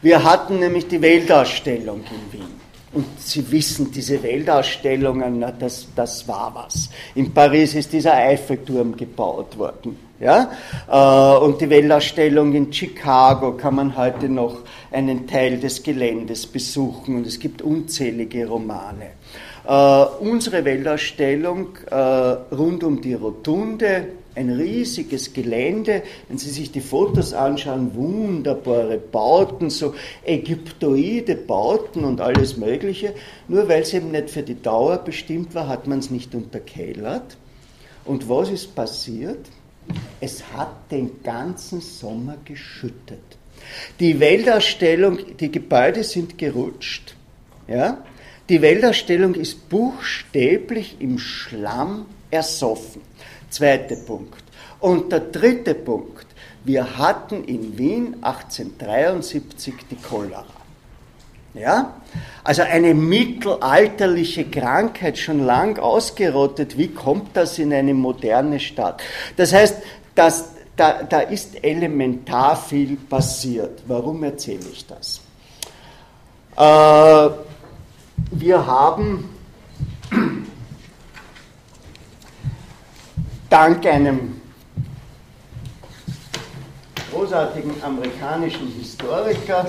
Wir hatten nämlich die Weltausstellung in Wien. Und Sie wissen, diese Weltausstellungen, na, das, das war was. In Paris ist dieser Eiffelturm gebaut worden. Ja? Äh, und die Weltausstellung in Chicago kann man heute noch einen Teil des Geländes besuchen und es gibt unzählige Romane. Uh, unsere Weltausstellung uh, rund um die Rotunde ein riesiges Gelände. Wenn Sie sich die Fotos anschauen, wunderbare Bauten, so ägyptoide Bauten und alles Mögliche. Nur weil es eben nicht für die Dauer bestimmt war, hat man es nicht unterkellert. Und was ist passiert? Es hat den ganzen Sommer geschüttet. Die Weltausstellung, die Gebäude sind gerutscht. Ja? Die Weltausstellung ist buchstäblich im Schlamm ersoffen. Zweiter Punkt. Und der dritte Punkt. Wir hatten in Wien 1873 die Cholera. Ja? Also eine mittelalterliche Krankheit, schon lang ausgerottet. Wie kommt das in eine moderne Stadt? Das heißt, dass, da, da ist elementar viel passiert. Warum erzähle ich das? Äh, wir haben dank einem großartigen amerikanischen Historiker,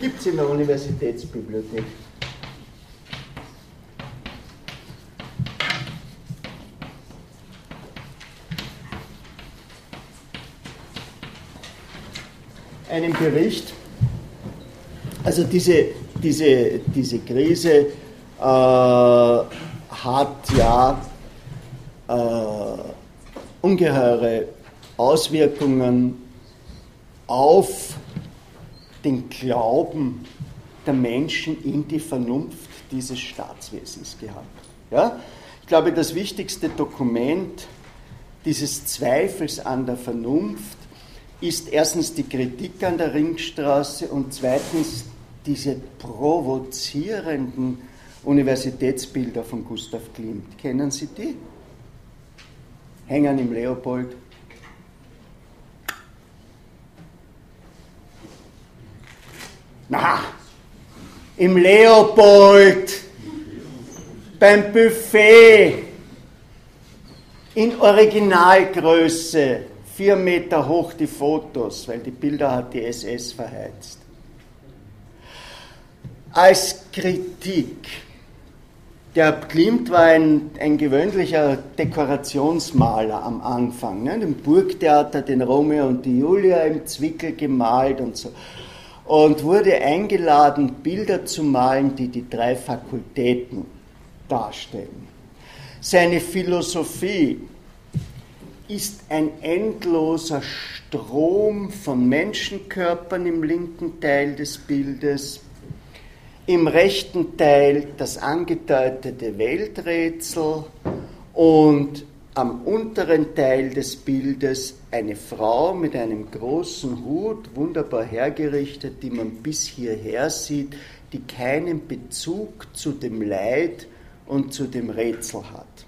gibt es in der Universitätsbibliothek. Einen Bericht. Also diese, diese, diese Krise äh, hat ja äh, ungeheure Auswirkungen auf den Glauben der Menschen in die Vernunft dieses Staatswesens gehabt. Ja? Ich glaube, das wichtigste Dokument dieses Zweifels an der Vernunft ist erstens die Kritik an der Ringstraße und zweitens diese provozierenden Universitätsbilder von Gustav Klimt. Kennen Sie die? Hängen im Leopold. Na, im Leopold, beim Buffet, in Originalgröße, vier Meter hoch die Fotos, weil die Bilder hat die SS verheizt. Als Kritik. Der Klimt war ein, ein gewöhnlicher Dekorationsmaler am Anfang. Ne? Im Burgtheater den Romeo und die Julia im Zwickel gemalt und so. Und wurde eingeladen, Bilder zu malen, die die drei Fakultäten darstellen. Seine Philosophie ist ein endloser Strom von Menschenkörpern im linken Teil des Bildes, im rechten Teil das angedeutete Welträtsel und am unteren Teil des Bildes eine Frau mit einem großen Hut, wunderbar hergerichtet, die man bis hierher sieht, die keinen Bezug zu dem Leid und zu dem Rätsel hat.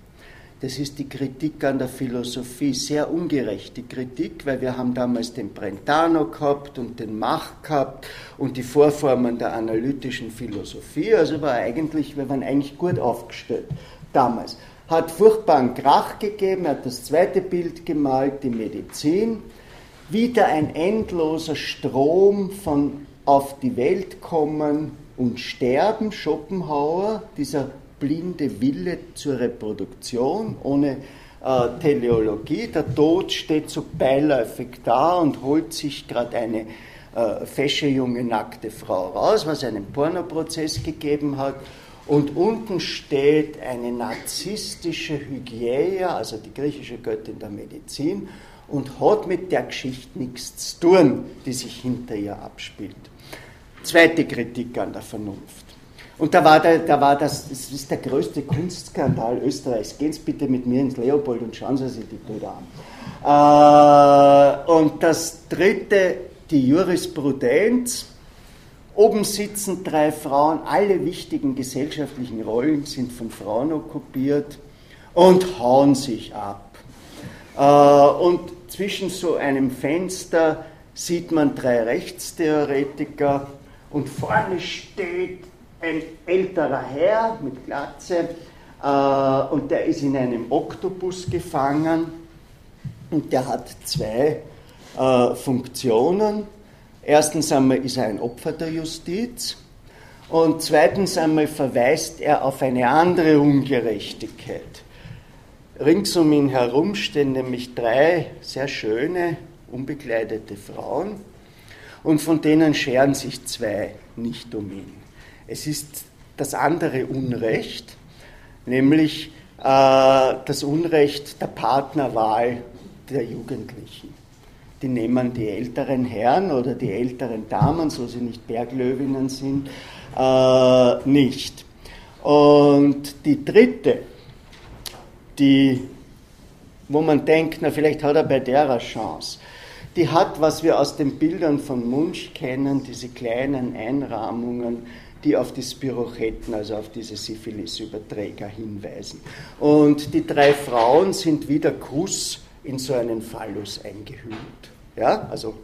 Das ist die Kritik an der Philosophie, sehr ungerechte Kritik, weil wir haben damals den Brentano gehabt und den Mach gehabt und die Vorformen der analytischen Philosophie. Also war eigentlich, wir waren eigentlich gut aufgestellt damals. Hat furchtbaren Krach gegeben, hat das zweite Bild gemalt, die Medizin. Wieder ein endloser Strom von auf die Welt kommen und sterben, Schopenhauer, dieser blinde Wille zur Reproduktion, ohne äh, Teleologie. Der Tod steht so beiläufig da und holt sich gerade eine äh, fesche junge nackte Frau raus, was einen Pornoprozess gegeben hat. Und unten steht eine narzisstische Hygieia, also die griechische Göttin der Medizin, und hat mit der Geschichte nichts zu tun, die sich hinter ihr abspielt. Zweite Kritik an der Vernunft. Und da war, der, da war das, das ist der größte Kunstskandal Österreichs. Gehen Sie bitte mit mir ins Leopold und schauen Sie sich die Bilder an. Äh, und das dritte, die Jurisprudenz. Oben sitzen drei Frauen, alle wichtigen gesellschaftlichen Rollen sind von Frauen okkupiert und hauen sich ab. Äh, und zwischen so einem Fenster sieht man drei Rechtstheoretiker und vorne steht ein älterer Herr mit Glatze äh, und der ist in einem Oktopus gefangen und der hat zwei äh, Funktionen. Erstens einmal ist er ein Opfer der Justiz und zweitens einmal verweist er auf eine andere Ungerechtigkeit. Rings um ihn herum stehen nämlich drei sehr schöne, unbekleidete Frauen und von denen scheren sich zwei nicht um ihn. Es ist das andere Unrecht, nämlich äh, das Unrecht der Partnerwahl der Jugendlichen. Die nehmen die älteren Herren oder die älteren Damen, so sie nicht Berglöwinnen sind, äh, nicht. Und die dritte, die, wo man denkt, na vielleicht hat er bei der eine Chance, die hat, was wir aus den Bildern von Munch kennen, diese kleinen Einrahmungen, die auf die Spirochetten, also auf diese Syphilis-Überträger hinweisen. Und die drei Frauen sind wie der Kuss in so einen Phallus eingehüllt. Ja, also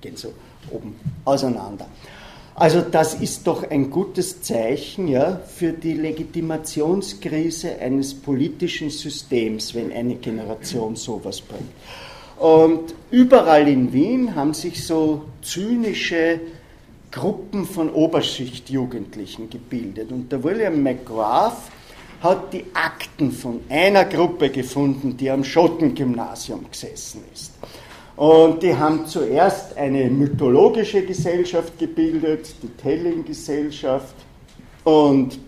gehen so oben auseinander. Also das ist doch ein gutes Zeichen ja, für die Legitimationskrise eines politischen Systems, wenn eine Generation sowas bringt. Und überall in Wien haben sich so zynische Gruppen von Oberschichtjugendlichen gebildet. Und der William McGrath hat die Akten von einer Gruppe gefunden, die am Schottengymnasium gesessen ist. Und die haben zuerst eine mythologische Gesellschaft gebildet, die Telling-Gesellschaft, und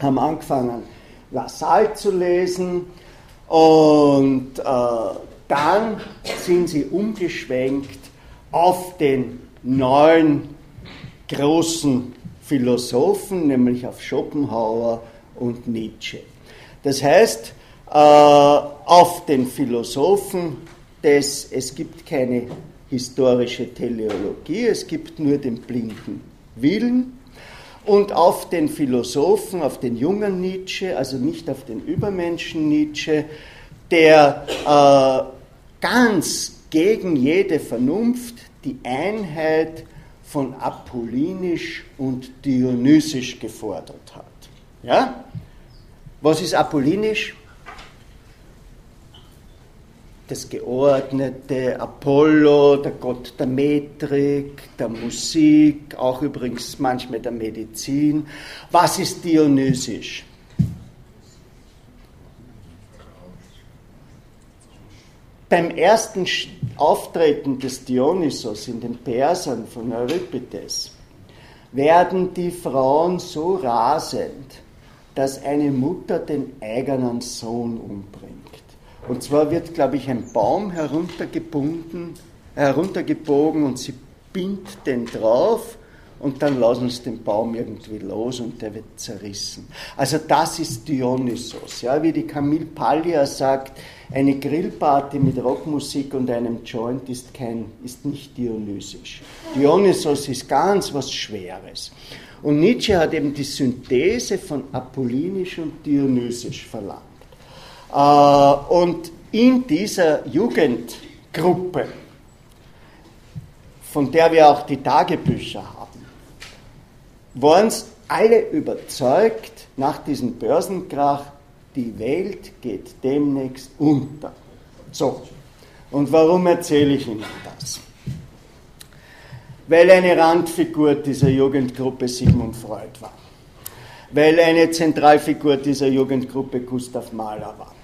haben angefangen, Lassalle zu lesen. Und äh, dann sind sie umgeschwenkt auf den neun großen Philosophen, nämlich auf Schopenhauer und Nietzsche. Das heißt, äh, auf den Philosophen des, es gibt keine historische Teleologie, es gibt nur den blinden Willen, und auf den Philosophen, auf den jungen Nietzsche, also nicht auf den Übermenschen Nietzsche, der äh, ganz gegen jede Vernunft die Einheit von apollinisch und dionysisch gefordert hat. Ja? Was ist apollinisch? Das Geordnete, Apollo, der Gott der Metrik, der Musik, auch übrigens manchmal der Medizin. Was ist dionysisch? Beim ersten Auftreten des Dionysos in den Persern von Euripides werden die Frauen so rasend, dass eine Mutter den eigenen Sohn umbringt. Und zwar wird, glaube ich, ein Baum heruntergebunden, heruntergebogen und sie bindet den drauf und dann lassen sie den Baum irgendwie los und der wird zerrissen. Also das ist Dionysos, ja, wie die Camille Paglia sagt, eine Grillparty mit Rockmusik und einem Joint ist, kein, ist nicht dionysisch. Dionysos ist ganz was Schweres. Und Nietzsche hat eben die Synthese von apollinisch und dionysisch verlangt. Äh, und in dieser Jugendgruppe, von der wir auch die Tagebücher haben, waren es alle überzeugt, nach diesem Börsenkrach, die Welt geht demnächst unter. So, und warum erzähle ich Ihnen das? Weil eine Randfigur dieser Jugendgruppe Sigmund Freud war. Weil eine Zentralfigur dieser Jugendgruppe Gustav Mahler war.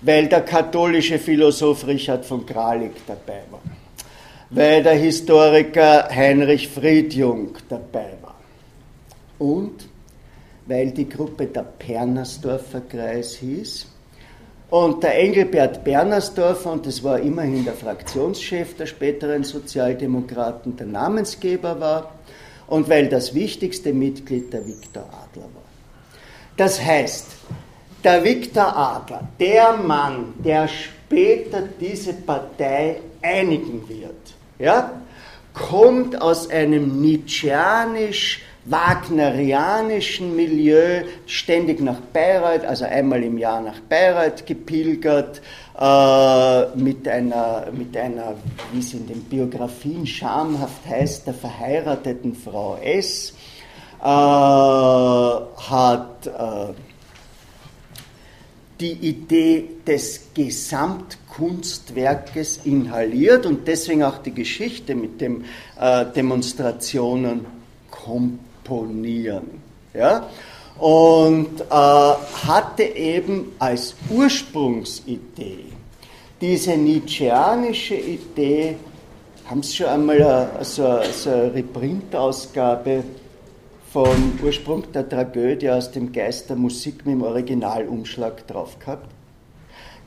Weil der katholische Philosoph Richard von Kralik dabei war. Weil der Historiker Heinrich Friedjung dabei war und weil die Gruppe der Pernersdorfer Kreis hieß. Und der Engelbert Bernersdorfer, und das war immerhin der Fraktionschef der späteren Sozialdemokraten, der Namensgeber war, und weil das wichtigste Mitglied der Viktor Adler war. Das heißt, der Viktor Adler, der Mann, der später diese Partei einigen wird, ja, kommt aus einem nietzscheanisch wagnerianischen Milieu ständig nach Bayreuth, also einmal im Jahr nach Bayreuth gepilgert, äh, mit, einer, mit einer, wie es in den Biografien schamhaft heißt, der verheirateten Frau S., äh, hat äh, die Idee des Gesamtkunstwerkes inhaliert und deswegen auch die Geschichte mit den äh, Demonstrationen kommt komponieren. Ja? Und äh, hatte eben als Ursprungsidee diese nietzscheanische Idee, haben Sie schon einmal eine, so, so eine Reprintausgabe vom Ursprung der Tragödie aus dem Geist der Musik mit dem Originalumschlag drauf gehabt?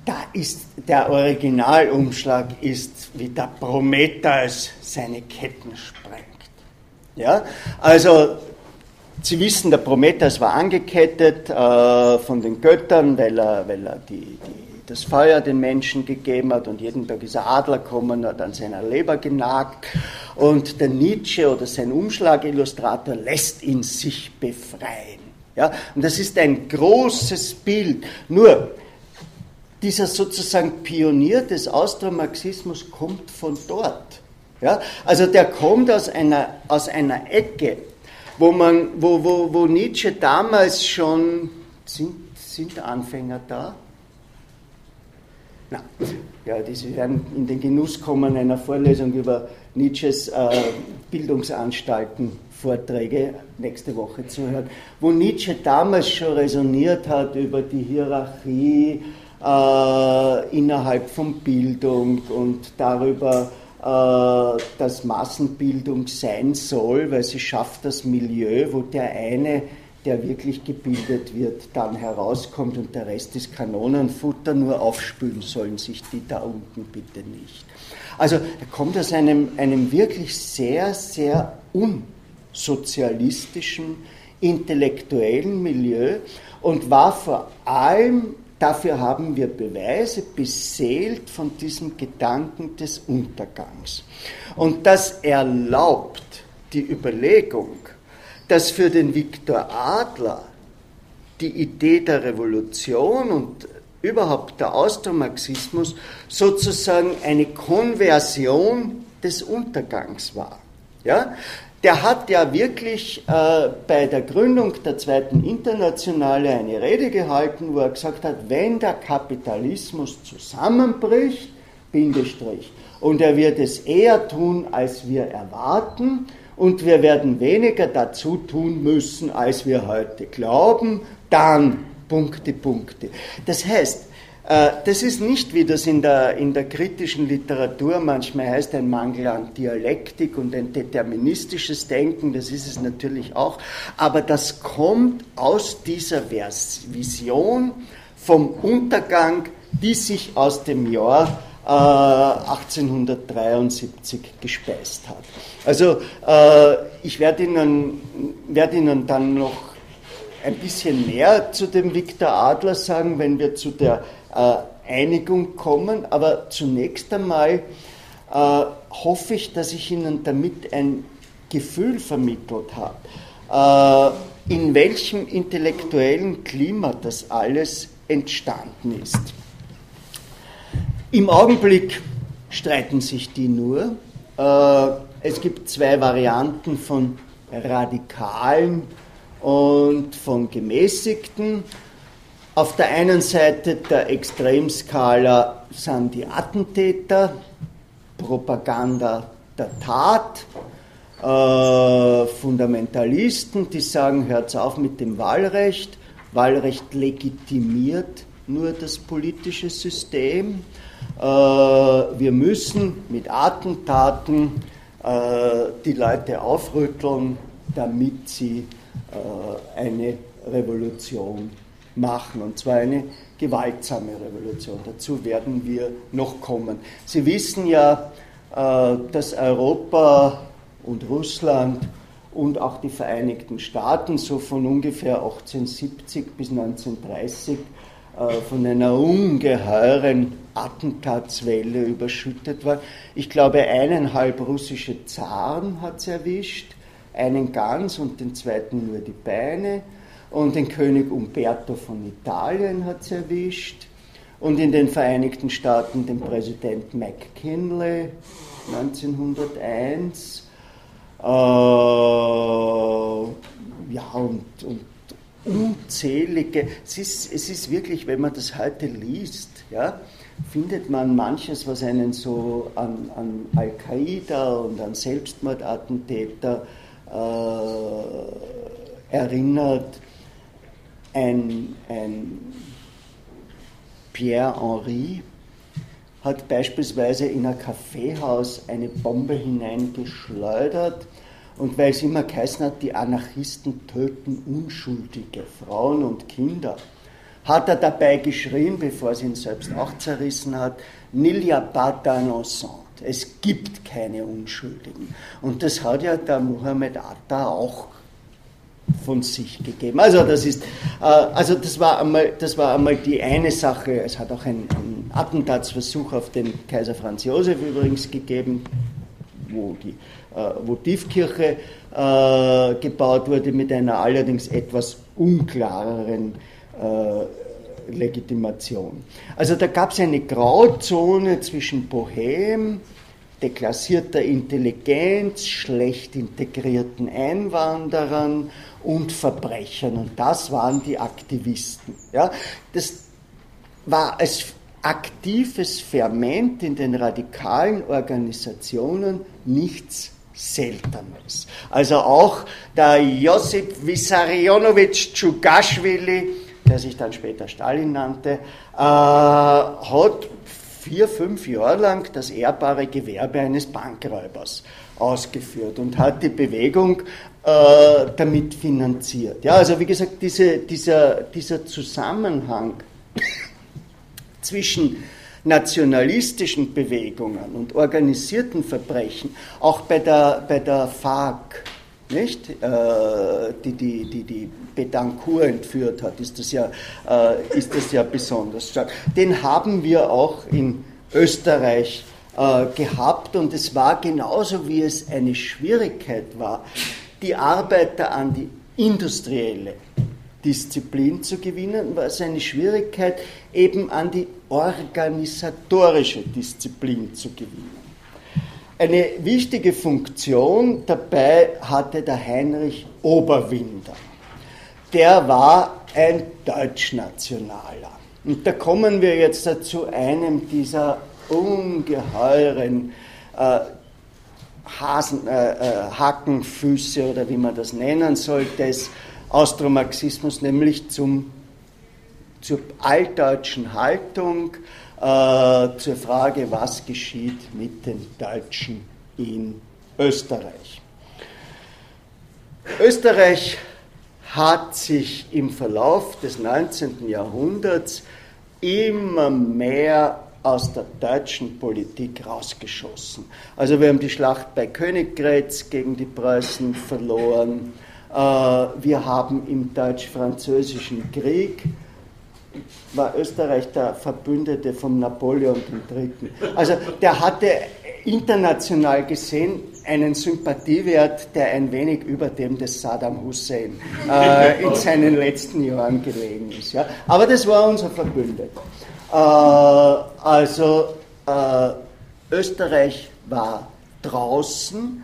Da ist der Originalumschlag ist wie der Prometheus seine Ketten sprengt. Ja? Also Sie wissen, der Prometheus war angekettet äh, von den Göttern, weil er, weil er die, die, das Feuer den Menschen gegeben hat und jeden Tag ist ein Adler gekommen, hat an seiner Leber genagt und der Nietzsche oder sein Umschlagillustrator lässt ihn sich befreien. Ja? Und das ist ein großes Bild. Nur, dieser sozusagen Pionier des Austromarxismus kommt von dort. Ja? Also der kommt aus einer, aus einer Ecke, wo, man, wo, wo, wo Nietzsche damals schon, sind, sind Anfänger da? Na, ja, die werden in den Genuss kommen einer Vorlesung über Nietzsches äh, Bildungsanstalten Vorträge nächste Woche zu hören, wo Nietzsche damals schon resoniert hat über die Hierarchie äh, innerhalb von Bildung und darüber, äh, dass Massenbildung sein soll, weil sie schafft das Milieu, wo der eine der wirklich gebildet wird, dann herauskommt und der Rest ist Kanonenfutter, nur aufspülen sollen sich die da unten bitte nicht. Also er kommt aus einem, einem wirklich sehr, sehr unsozialistischen, intellektuellen Milieu und war vor allem, dafür haben wir Beweise, beseelt von diesem Gedanken des Untergangs. Und das erlaubt die Überlegung, dass für den Viktor Adler die Idee der Revolution und überhaupt der Austromarxismus sozusagen eine Konversion des Untergangs war. Ja? Der hat ja wirklich äh, bei der Gründung der Zweiten Internationale eine Rede gehalten, wo er gesagt hat, wenn der Kapitalismus zusammenbricht, Bindestrich, und er wird es eher tun, als wir erwarten, und wir werden weniger dazu tun müssen, als wir heute glauben, dann Punkte, Punkte. Das heißt, das ist nicht, wie das in der, in der kritischen Literatur manchmal heißt, ein Mangel an Dialektik und ein deterministisches Denken, das ist es natürlich auch, aber das kommt aus dieser Vision vom Untergang, die sich aus dem Jahr 1873 äh, gespeist hat. Also äh, ich werde Ihnen, werde Ihnen dann noch ein bisschen mehr zu dem Viktor Adler sagen, wenn wir zu der äh, Einigung kommen. Aber zunächst einmal hoffe ich, dass ich Ihnen damit ein Gefühl vermittelt habe, in welchem intellektuellen Klima das alles entstanden ist. Im Augenblick streiten sich die nur. Äh, es gibt zwei Varianten von Radikalen und von Gemäßigten. Auf der einen Seite der Extremskala sind die Attentäter, Propaganda der Tat, äh, Fundamentalisten, die sagen, hört auf mit dem Wahlrecht, Wahlrecht legitimiert nur das politische System. Äh, wir müssen mit Attentaten äh, die Leute aufrütteln, damit sie äh, eine Revolution machen, und zwar eine gewaltsame Revolution. Dazu werden wir noch kommen. Sie wissen ja, dass Europa und Russland und auch die Vereinigten Staaten so von ungefähr 1870 bis 1930 äh, von einer ungeheuren Attentatswelle überschüttet war. Ich glaube, eineinhalb russische Zaren hat es erwischt, einen ganz und den zweiten nur die Beine. Und den König Umberto von Italien hat es erwischt. Und in den Vereinigten Staaten den Präsident McKinley 1901. Äh, ja, und, und unzählige, es ist, es ist wirklich, wenn man das heute liest, ja, findet man manches, was einen so an, an Al-Qaida und an Selbstmordattentäter äh, erinnert. Ein, ein Pierre Henry hat beispielsweise in ein Kaffeehaus eine Bombe hineingeschleudert und weil es immer geheißen hat, die Anarchisten töten unschuldige Frauen und Kinder, hat er dabei geschrien, bevor sie ihn selbst auch zerrissen hat, Nil y a pas d'innocent. Es gibt keine Unschuldigen. Und das hat ja der Muhammad Atta auch von sich gegeben. Also das ist, äh, also das war einmal, das war einmal die eine Sache. Es hat auch einen, einen Attentatsversuch auf den Kaiser Franz Josef übrigens gegeben, wo die äh, Votivkirche äh, gebaut wurde, mit einer allerdings etwas unklareren äh, Legitimation. Also da gab es eine Grauzone zwischen Bohem, deklassierter Intelligenz, schlecht integrierten Einwanderern und Verbrechern. Und das waren die Aktivisten. Ja, das war als aktives Ferment in den radikalen Organisationen nichts Seltenes. Also auch der Josip Vissarionovic Dschugashvili, der sich dann später Stalin nannte, äh, hat vier, fünf Jahre lang das ehrbare Gewerbe eines Bankräubers ausgeführt und hat die Bewegung äh, damit finanziert. Ja, also wie gesagt, diese, dieser, dieser Zusammenhang zwischen nationalistischen Bewegungen und organisierten Verbrechen, auch bei der, bei der FARC, nicht? Äh, die, die, die, die Betancourt entführt hat, ist das, ja, äh, ist das ja besonders stark. Den haben wir auch in Österreich äh, gehabt und es war genauso wie es eine Schwierigkeit war, die Arbeiter an die industrielle Disziplin zu gewinnen, war es eine Schwierigkeit, eben an die organisatorische Disziplin zu gewinnen. Eine wichtige Funktion dabei hatte der Heinrich Oberwinder. Der war ein Deutschnationaler. Und da kommen wir jetzt zu einem dieser ungeheuren äh, Hasen, äh, äh, Hackenfüße oder wie man das nennen soll, des Austromarxismus, nämlich zum, zur altdeutschen Haltung, äh, zur Frage, was geschieht mit den Deutschen in Österreich. Österreich hat sich im Verlauf des 19. Jahrhunderts immer mehr aus der deutschen Politik rausgeschossen. Also wir haben die Schlacht bei Königgrätz gegen die Preußen verloren. Äh, wir haben im deutsch-französischen Krieg war Österreich der Verbündete von Napoleon III. Also der hatte international gesehen einen Sympathiewert, der ein wenig über dem des Saddam Hussein äh, in seinen letzten Jahren gelegen ist. Ja. Aber das war unser Verbündeter. Äh, also äh, Österreich war draußen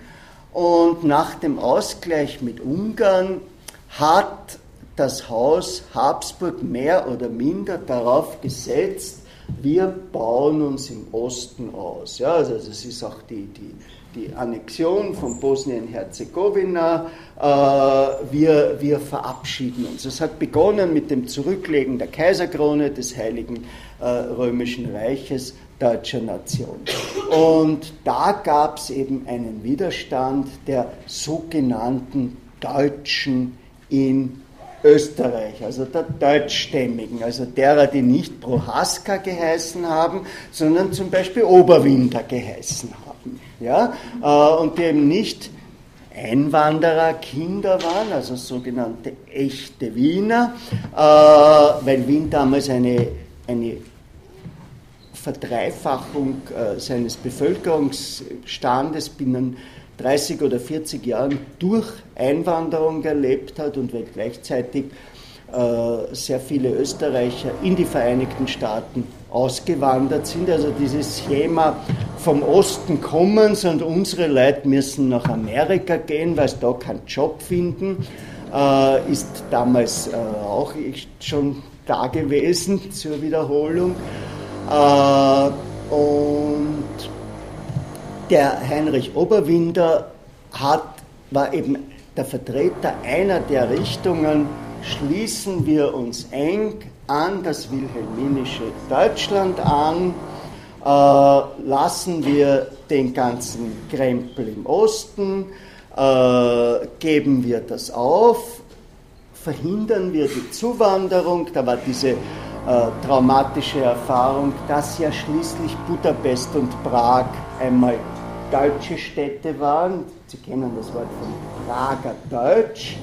und nach dem Ausgleich mit Ungarn hat das Haus Habsburg mehr oder minder darauf gesetzt, wir bauen uns im Osten aus. Ja, also das ist auch die, die, die Annexion von Bosnien-Herzegowina. Äh, wir, wir verabschieden uns. Es hat begonnen mit dem Zurücklegen der Kaiserkrone des Heiligen Römischen Reiches deutscher Nation. Und da gab es eben einen Widerstand der sogenannten Deutschen in Österreich, also der Deutschstämmigen, also derer, die nicht Prohaska geheißen haben, sondern zum Beispiel Oberwinter geheißen haben. Ja? Äh, und die eben nicht Einwandererkinder waren, also sogenannte echte Wiener, äh, weil Wien damals eine, eine Verdreifachung äh, seines Bevölkerungsstandes binnen 30 oder 40 Jahren durch Einwanderung erlebt hat und weil gleichzeitig äh, sehr viele Österreicher in die Vereinigten Staaten ausgewandert sind. Also dieses Schema vom Osten kommens und unsere Leute müssen nach Amerika gehen, weil sie da keinen Job finden, äh, ist damals auch schon da gewesen zur Wiederholung. Und der Heinrich Oberwinder hat, war eben der Vertreter einer der Richtungen, schließen wir uns eng an das wilhelminische Deutschland an, äh, lassen wir den ganzen Krempel im Osten, äh, geben wir das auf, verhindern wir die Zuwanderung, da war diese äh, traumatische Erfahrung, dass ja schließlich Budapest und Prag einmal deutsche Städte waren. Sie kennen das Wort von Prager Deutsch.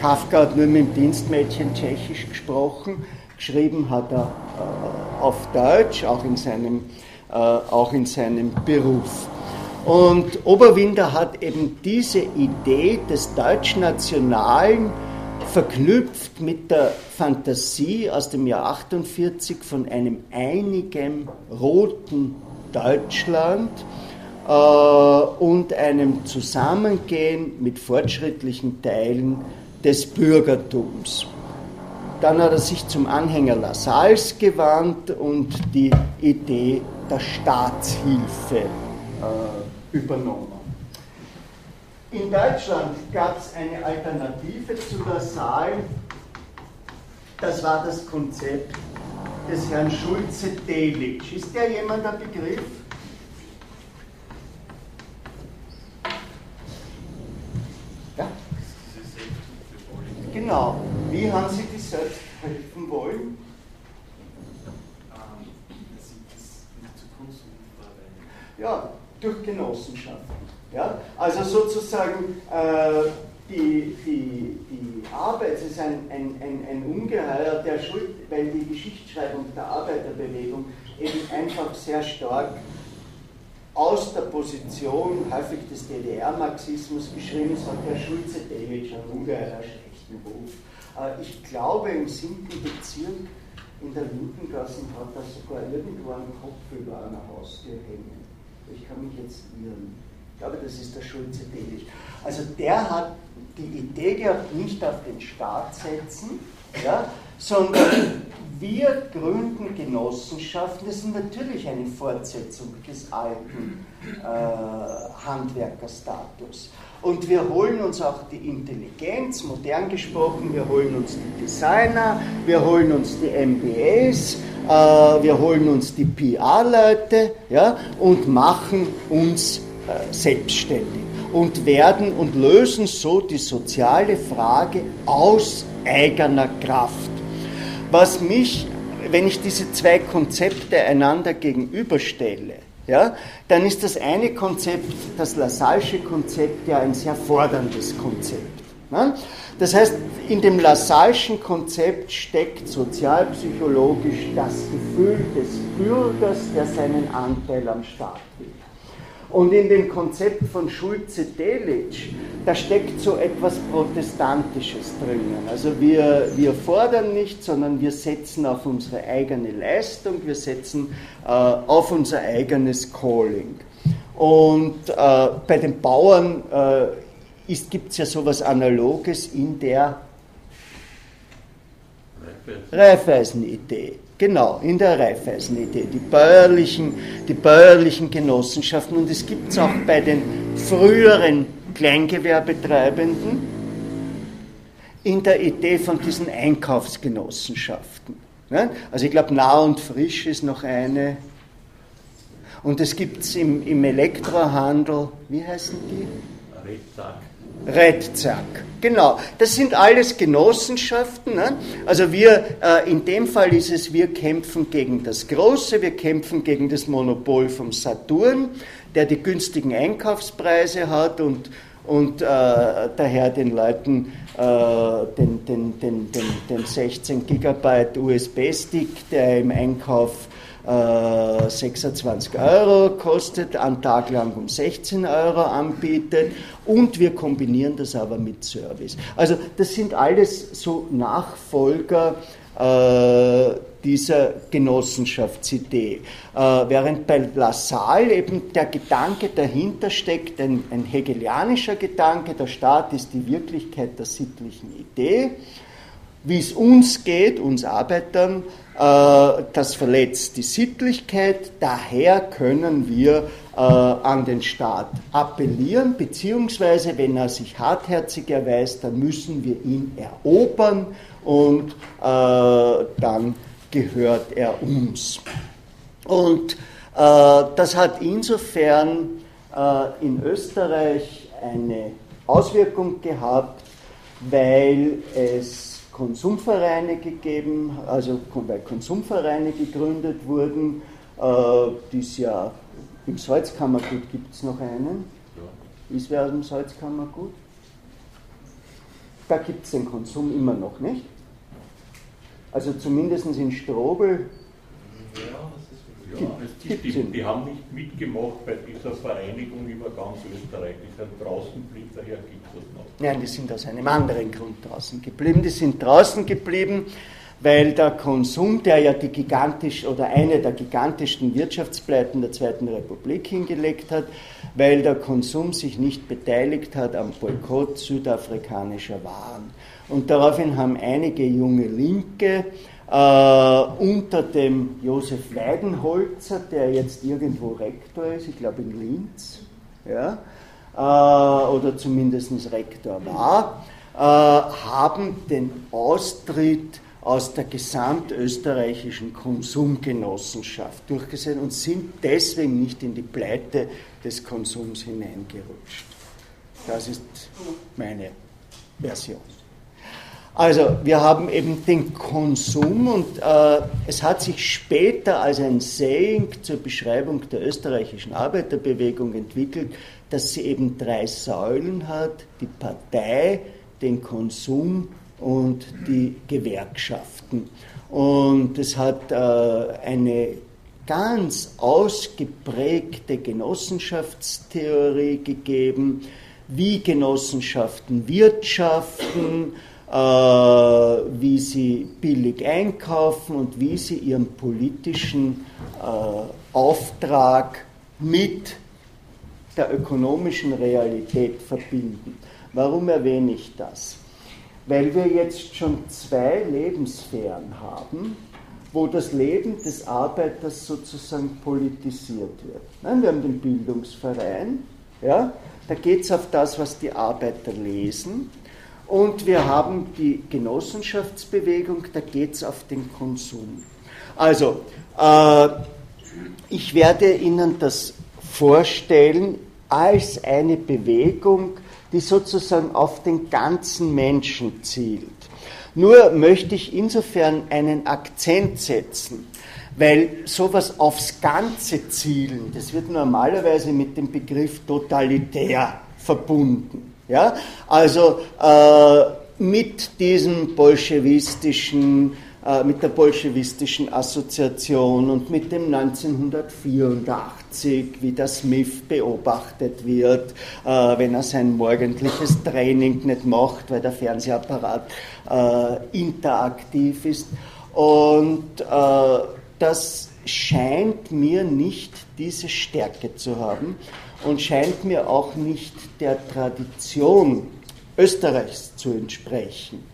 Kafka hat nur mit dem Dienstmädchen Tschechisch gesprochen. Geschrieben hat er äh, auf Deutsch, auch in, seinem, äh, auch in seinem Beruf. Und Oberwinder hat eben diese Idee des Deutschnationalen verknüpft mit der Fantasie aus dem Jahr 48 von einem einigen roten Deutschland äh, und einem Zusammengehen mit fortschrittlichen Teilen des Bürgertums. Dann hat er sich zum Anhänger Lassalles gewandt und die Idee der Staatshilfe äh, übernommen. In Deutschland gab es eine Alternative zu der Saal. Das war das Konzept des Herrn Schulze-Delitzsch. Ist der jemand der Begriff? Ja? Genau. Wie haben Sie die selbst helfen wollen? Ja, durch Genossenschaften. Ja? Also sozusagen äh, die, die, die Arbeit ist ein, ein, ein, ein Ungeheuer der Schuld, weil die Geschichtsschreibung der Arbeiterbewegung eben einfach sehr stark aus der Position häufig des DDR-Marxismus geschrieben ist, hat der Schulze David schon ungeheuer schlechten Ruf. Äh, ich glaube, im siebten Bezirk in der Lindengasse hat er sogar irgendwo einen Kopf über einer Haustür hängen. Ich kann mich jetzt irren. Ich glaube, das ist der Schulze Delisch. Also der hat die Idee gehabt, nicht auf den Staat setzen, ja, sondern wir gründen Genossenschaften. Das ist natürlich eine Fortsetzung des alten äh, Handwerkerstatus. Und wir holen uns auch die Intelligenz, modern gesprochen, wir holen uns die Designer, wir holen uns die MBAs, äh, wir holen uns die PR-Leute ja, und machen uns selbstständig und werden und lösen so die soziale Frage aus eigener Kraft. Was mich, wenn ich diese zwei Konzepte einander gegenüberstelle, ja, dann ist das eine Konzept, das Lassalsche Konzept, ja ein sehr forderndes Konzept. Ne? Das heißt, in dem Lassalschen Konzept steckt sozialpsychologisch das Gefühl des Bürgers, der seinen Anteil am Staat. Und in dem Konzept von Schulze-Delitzsch, da steckt so etwas Protestantisches drinnen. Also wir, wir fordern nicht, sondern wir setzen auf unsere eigene Leistung, wir setzen äh, auf unser eigenes Calling. Und äh, bei den Bauern äh, gibt es ja sowas Analoges in der Reifeisen-Idee. Genau, in der Raiffeisen-Idee, die bäuerlichen, die bäuerlichen Genossenschaften. Und es gibt es auch bei den früheren Kleingewerbetreibenden in der Idee von diesen Einkaufsgenossenschaften. Also ich glaube, nah und frisch ist noch eine. Und es gibt es im, im Elektrohandel, wie heißen die? Rebsack. Redzack. Genau, das sind alles Genossenschaften. Ne? Also wir, äh, in dem Fall ist es, wir kämpfen gegen das Große, wir kämpfen gegen das Monopol vom Saturn, der die günstigen Einkaufspreise hat und, und äh, daher den Leuten äh, den, den, den, den, den 16 Gigabyte USB-Stick, der im Einkauf 26 äh, Euro kostet, einen Tag lang um 16 Euro anbietet und wir kombinieren das aber mit Service. Also das sind alles so Nachfolger äh, dieser Genossenschaftsidee. Äh, während bei Lassalle eben der Gedanke dahinter steckt, ein, ein hegelianischer Gedanke, der Staat ist die Wirklichkeit der sittlichen Idee. Wie es uns geht, uns Arbeitern, das verletzt die Sittlichkeit, daher können wir äh, an den Staat appellieren, beziehungsweise wenn er sich hartherzig erweist, dann müssen wir ihn erobern und äh, dann gehört er uns. Und das hat insofern in Österreich eine Auswirkung gehabt, weil es Konsumvereine gegeben, also weil Konsumvereine gegründet wurden, äh, die es ja im Salzkammergut gibt es noch einen. Ja. Ist wer aus dem Salzkammergut? Da gibt es den Konsum immer noch nicht. Also zumindest in Strobel. Ja, ja, die, die, die, haben nicht mitgemacht bei dieser Vereinigung über ganz Österreich. Die sind draußen geblieben, daher gibt es das noch. Nein, die sind aus einem anderen Grund draußen geblieben. Die sind draußen geblieben, weil der Konsum, der ja die gigantisch oder eine der gigantischsten Wirtschaftspleiten der Zweiten Republik hingelegt hat, weil der Konsum sich nicht beteiligt hat am Boykott südafrikanischer Waren. Und daraufhin haben einige junge Linke unter dem Josef Weidenholzer, der jetzt irgendwo Rektor ist, ich glaube in Linz, ja, äh, oder zumindest Rektor war, äh, haben den Austritt aus der gesamtösterreichischen Konsumgenossenschaft durchgesetzt und sind deswegen nicht in die Pleite des Konsums hineingerutscht. Das ist meine Version. Also wir haben eben den Konsum und äh, es hat sich später als ein Saying zur Beschreibung der österreichischen Arbeiterbewegung entwickelt, dass sie eben drei Säulen hat, die Partei, den Konsum und die Gewerkschaften. Und es hat äh, eine ganz ausgeprägte Genossenschaftstheorie gegeben, wie Genossenschaften wirtschaften, wie sie billig einkaufen und wie sie ihren politischen äh, Auftrag mit der ökonomischen Realität verbinden. Warum erwähne ich das? Weil wir jetzt schon zwei Lebenssphären haben, wo das Leben des Arbeiters sozusagen politisiert wird. Wir haben den Bildungsverein, ja, da geht es auf das, was die Arbeiter lesen. Und wir haben die Genossenschaftsbewegung, da geht es auf den Konsum. Also, äh, ich werde Ihnen das vorstellen als eine Bewegung, die sozusagen auf den ganzen Menschen zielt. Nur möchte ich insofern einen Akzent setzen, weil sowas aufs Ganze zielen, das wird normalerweise mit dem Begriff totalitär verbunden. Ja? Also äh, mit diesem bolschewistischen, äh, mit der bolschewistischen Assoziation und mit dem 1984, wie der Smith beobachtet wird, äh, wenn er sein morgendliches Training nicht macht, weil der Fernsehapparat äh, interaktiv ist. Und das scheint mir nicht diese Stärke zu haben und scheint mir auch nicht der Tradition Österreichs zu entsprechen,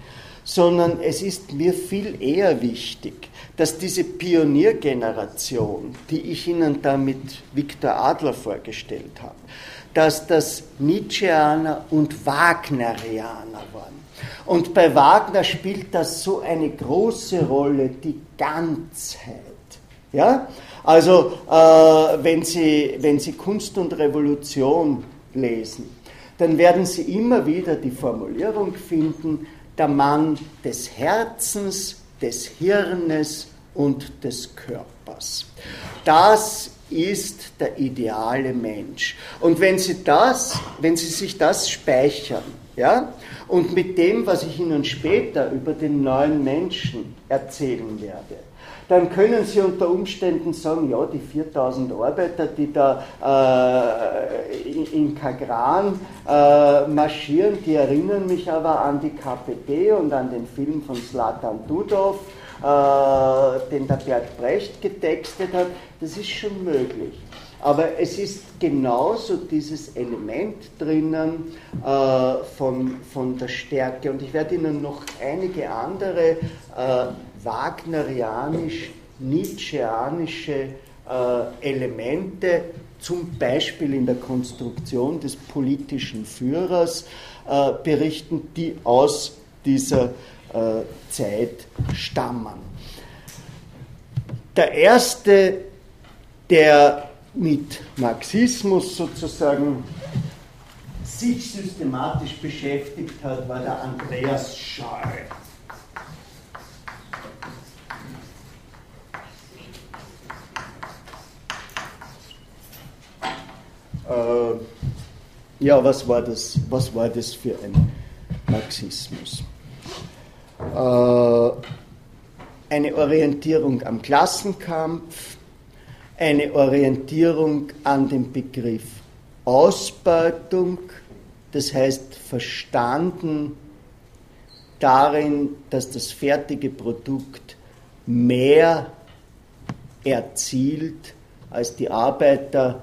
sondern es ist mir viel eher wichtig, dass diese Pioniergeneration, die ich Ihnen da mit Viktor Adler vorgestellt habe, dass das Nietzscheaner und Wagnerianer waren. Und bei Wagner spielt das so eine große Rolle, die Ganzheit. Ja? Also äh, wenn, Sie, wenn Sie Kunst und Revolution lesen, dann werden Sie immer wieder die Formulierung finden, der Mann des Herzens, des Hirnes und des Körpers. Das ist der ideale Mensch. Und wenn Sie das, wenn Sie sich das speichern, ja, und mit dem, was ich Ihnen später über den neuen Menschen erzählen werde, dann können Sie unter Umständen sagen, ja, die 4000 Arbeiter, die da äh, in, Kagran äh, marschieren, die erinnern mich aber an die KPD und an den Film von Slatan Dudov, äh, den der Bert Brecht getextet hat. Das ist schon möglich. Aber es ist genauso dieses Element drinnen äh, von, von der Stärke. Und ich werde Ihnen noch einige andere äh, wagnerianisch-nietzscheanische äh, Elemente, zum Beispiel in der Konstruktion des politischen Führers, äh, berichten, die aus dieser äh, Zeit stammen. Der erste, der mit Marxismus sozusagen sich systematisch beschäftigt hat, war der Andreas Schall. Äh, ja, was war, das, was war das für ein Marxismus? Äh, eine Orientierung am Klassenkampf, eine Orientierung an dem Begriff Ausbeutung, das heißt verstanden darin, dass das fertige Produkt mehr erzielt, als die Arbeiter,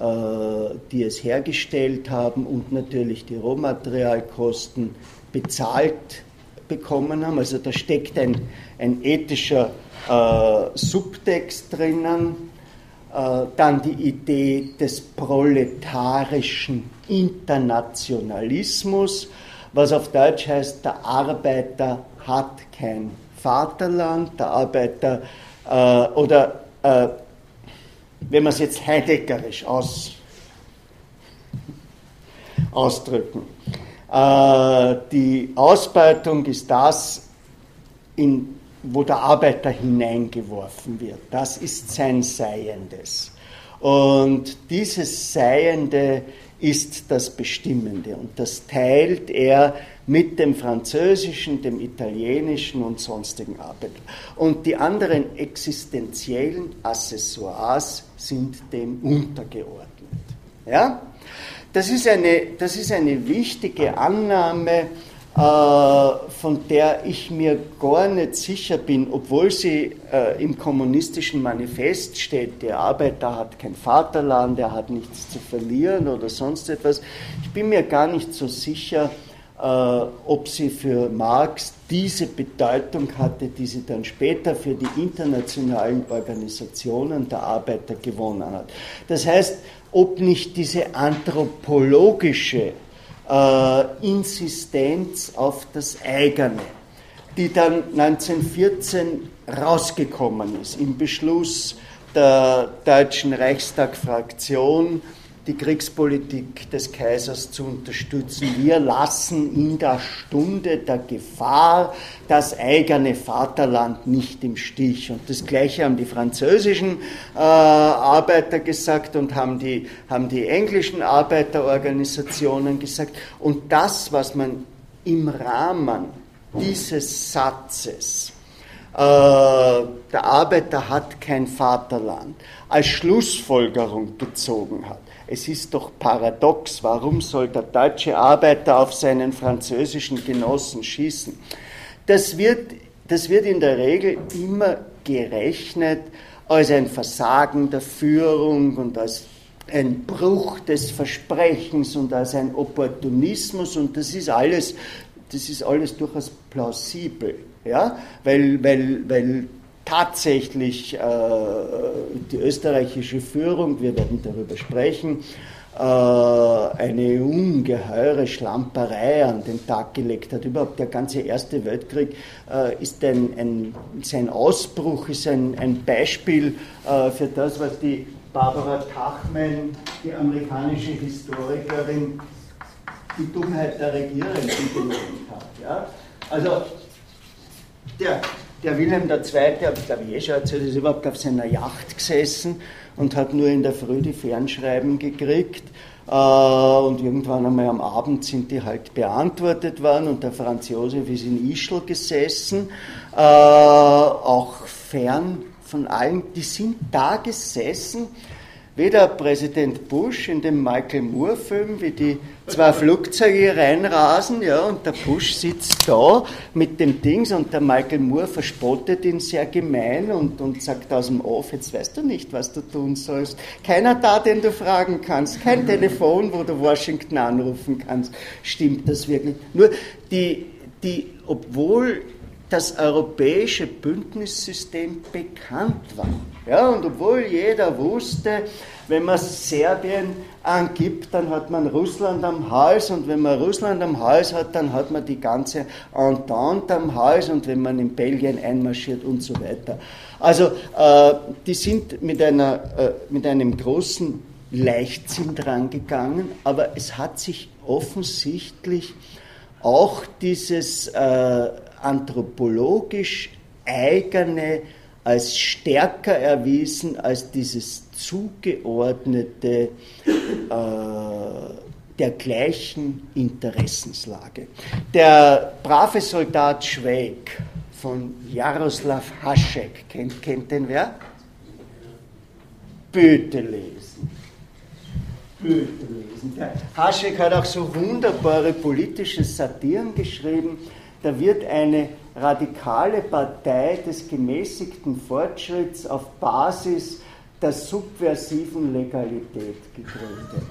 die es hergestellt haben und natürlich die Rohmaterialkosten bezahlt bekommen haben. Also da steckt ein, ein ethischer äh, Subtext drinnen äh, dann die Idee des proletarischen Internationalismus, was auf Deutsch heißt, der Arbeiter hat kein Vaterland, der Arbeiter äh, oder äh, wenn man es jetzt heideggerisch aus, ausdrücken, Äh, die Ausbeutung ist das, in, wo der Arbeiter hineingeworfen wird. Das ist sein Seiendes. Und dieses Seiende ist das Bestimmende und das teilt er mit dem Französischen, dem Italienischen und sonstigen Arbeitern. Und die anderen existenziellen Accessoires sind dem untergeordnet. Ja? Das, ist eine, das ist eine wichtige Annahme, äh, von der ich mir gar nicht sicher bin, obwohl sie äh, im kommunistischen Manifest steht, der Arbeiter hat kein Vaterland, er hat nichts zu verlieren oder sonst etwas. Ich bin mir gar nicht so sicher, ob sie für Marx diese Bedeutung hatte, die sie dann später für die internationalen Organisationen der Arbeiter gewonnen hat. Das heißt, ob nicht diese anthropologische äh, Insistenz auf das eigene, die dann 1914 rausgekommen ist im Beschluss der Deutschen Reichstag-Fraktion, die Kriegspolitik des Kaisers zu unterstützen. Wir lassen in der Stunde der Gefahr das eigene Vaterland nicht im Stich. Und das Gleiche haben die französischen äh, Arbeiter gesagt und haben die, haben die englischen Arbeiterorganisationen gesagt. Und das, was man im Rahmen dieses Satzes äh, der Arbeiter hat kein Vaterland, als Schlussfolgerung gezogen hat, es ist doch paradox, warum soll der deutsche Arbeiter auf seinen französischen Genossen schießen? Das wird, das wird in der Regel immer gerechnet als ein Versagen der Führung und als ein Bruch des Versprechens und als ein Opportunismus und das ist alles, das ist alles durchaus plausibel, ja? weil, weil, weil tatsächlich äh, die österreichische Führung, wir werden darüber sprechen, äh, eine ungeheure Schlamperei an den Tag gelegt hat. Überhaupt der ganze Erste Weltkrieg äh, ist ein, ein, sein Ausbruch ist ein, ein Beispiel äh, für das, was die Barbara Tachmann, die amerikanische Historikerin, die Dummheit der Regierenden genannt hat. Ja? Also der der Wilhelm II., habe ich glaube ich eh schon erzählt, ist überhaupt auf seiner Yacht gesessen und hat nur in der Früh die Fernschreiben gekriegt. Äh, und irgendwann einmal am Abend sind die halt beantwortet worden und der Franz Josef ist in Ischl gesessen, äh, auch fern von allen. Die sind da gesessen weder Präsident Bush in dem Michael Moore-Film, wie die zwei Flugzeuge reinrasen, ja, und der Bush sitzt da mit dem Dings und der Michael Moore verspottet ihn sehr gemein und, und sagt aus dem Off, jetzt weißt du nicht, was du tun sollst. Keiner da, den du fragen kannst, kein Telefon, wo du Washington anrufen kannst. Stimmt das wirklich? Nur die, die obwohl das europäische Bündnissystem bekannt war. Ja, und obwohl jeder wusste, wenn man Serbien angibt, dann hat man Russland am Hals und wenn man Russland am Hals hat, dann hat man die ganze Entente am Hals und wenn man in Belgien einmarschiert und so weiter. Also äh, die sind mit, einer, äh, mit einem großen Leichtsinn dran gegangen, aber es hat sich offensichtlich auch dieses äh, anthropologisch eigene als stärker erwiesen als dieses zugeordnete äh, der gleichen Interessenslage. Der brave Soldat Schweig von Jaroslav Hašek, kennt, kennt den wer? Bitte lesen. Bitte lesen. Der Hašek hat auch so wunderbare politische Satiren geschrieben da wird eine radikale Partei des gemäßigten Fortschritts auf Basis der subversiven Legalität gegründet.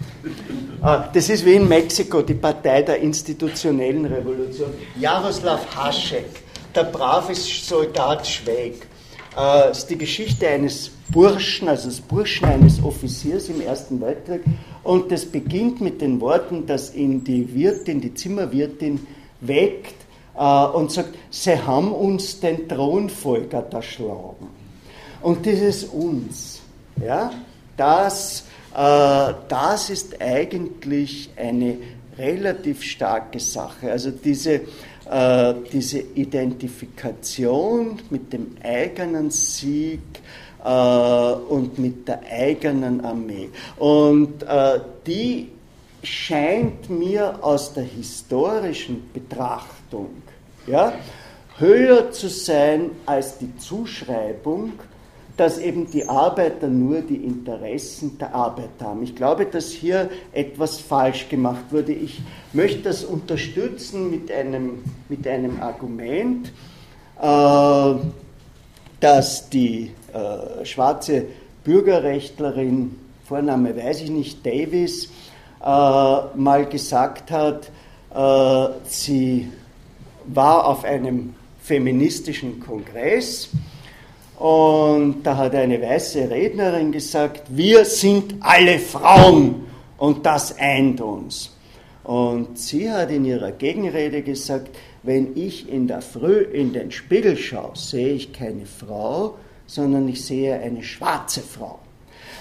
Ah, das ist wie in Mexiko, die Partei der institutionellen Revolution. Jaroslav Hašek, der brave Soldat Schweig. Das äh, ist die Geschichte eines Burschen, also des Burschen eines Offiziers im Ersten Weltkrieg. Und das beginnt mit den Worten, dass ihn die Wirtin, die Zimmerwirtin weckt und sagt, sie haben uns den Thronfolger erschlagen. Und dieses uns, ja, das, äh, das ist eigentlich eine relativ starke Sache. Also diese, äh, diese Identifikation mit dem eigenen Sieg äh, und mit der eigenen Armee. Und äh, die scheint mir aus der historischen Betrachtung ja, höher zu sein als die Zuschreibung, dass eben die Arbeiter nur die Interessen der Arbeiter haben. Ich glaube, dass hier etwas falsch gemacht wurde. Ich möchte das unterstützen mit einem, mit einem Argument, äh, dass die äh, schwarze Bürgerrechtlerin, Vorname weiß ich nicht, Davis, äh, mal gesagt hat, äh, sie war auf einem feministischen Kongress und da hat eine weiße Rednerin gesagt, wir sind alle Frauen und das eint uns. Und sie hat in ihrer Gegenrede gesagt, wenn ich in der Früh in den Spiegel schaue, sehe ich keine Frau, sondern ich sehe eine schwarze Frau.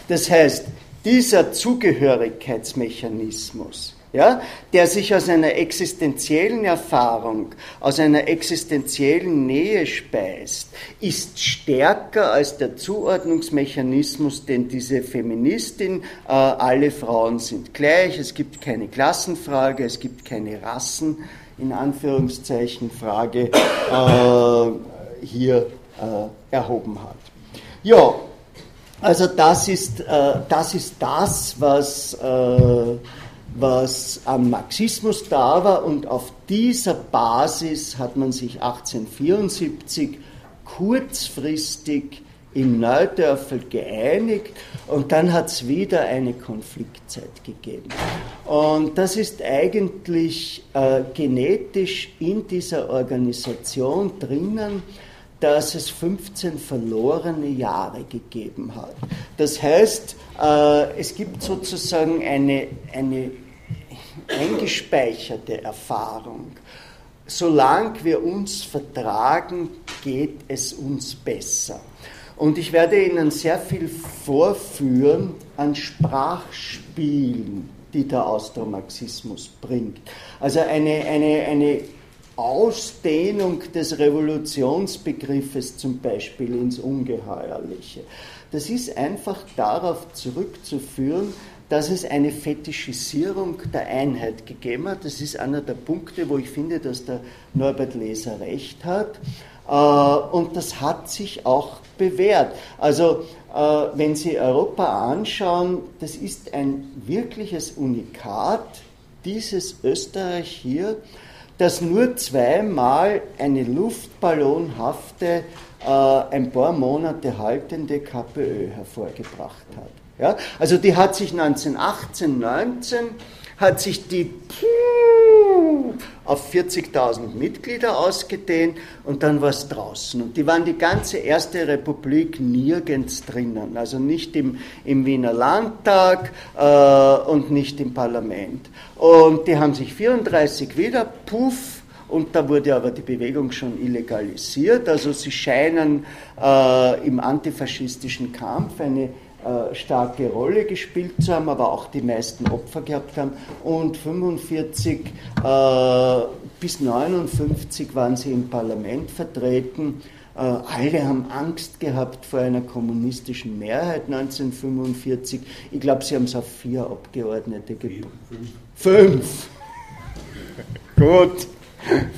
Das heißt, dieser Zugehörigkeitsmechanismus, ja, der sich aus einer existenziellen Erfahrung, aus einer existenziellen Nähe speist, ist stärker als der Zuordnungsmechanismus, den diese Feministin, äh, alle Frauen sind gleich, es gibt keine Klassenfrage, es gibt keine Rassen, in Anführungszeichen, Frage, äh, hier äh, erhoben hat. Ja, also das ist, äh, das, ist das, was, äh, was am Marxismus da war und auf dieser Basis hat man sich 1874 kurzfristig in Neudörfel geeinigt und dann hat es wieder eine Konfliktzeit gegeben. Und das ist eigentlich äh, genetisch in dieser Organisation drinnen dass es 15 verlorene Jahre gegeben hat. Das heißt, äh, es gibt sozusagen eine, eine eingespeicherte Erfahrung. Solange wir uns vertragen, geht es uns besser. Und ich werde Ihnen sehr viel vorführen an Sprachspielen, die der Austromarxismus bringt. Also eine, eine, eine Ausdehnung des Revolutionsbegriffes zum Beispiel ins Ungeheuerliche. Das ist einfach darauf zurückzuführen, dass es eine Fetischisierung der Einheit gegeben hat. Das ist einer der Punkte, wo ich finde, dass der Norbert Leser recht hat. Äh, und das hat sich auch bewährt. Also, äh, wenn Sie Europa anschauen, das ist ein wirkliches Unikat, dieses Österreich hier, dass nur zweimal eine luftballonhafte, äh, ein paar Monate haltende KPÖ hervorgebracht hat. Ja? Also die hat sich 1918, 19 hat sich die auf 40.000 Mitglieder ausgedehnt und dann war es draußen. Und die waren die ganze Erste Republik nirgends drinnen, also nicht im, im Wiener Landtag äh, und nicht im Parlament. Und die haben sich 34 wieder, puff, und da wurde aber die Bewegung schon illegalisiert. Also sie scheinen äh, im antifaschistischen Kampf eine starke Rolle gespielt zu haben, aber auch die meisten Opfer gehabt haben. Und 45 äh, bis 59 waren sie im Parlament vertreten. Äh, alle haben Angst gehabt vor einer kommunistischen Mehrheit 1945. Ich glaube, sie haben es auf vier Abgeordnete gebracht. Fünf. Gut.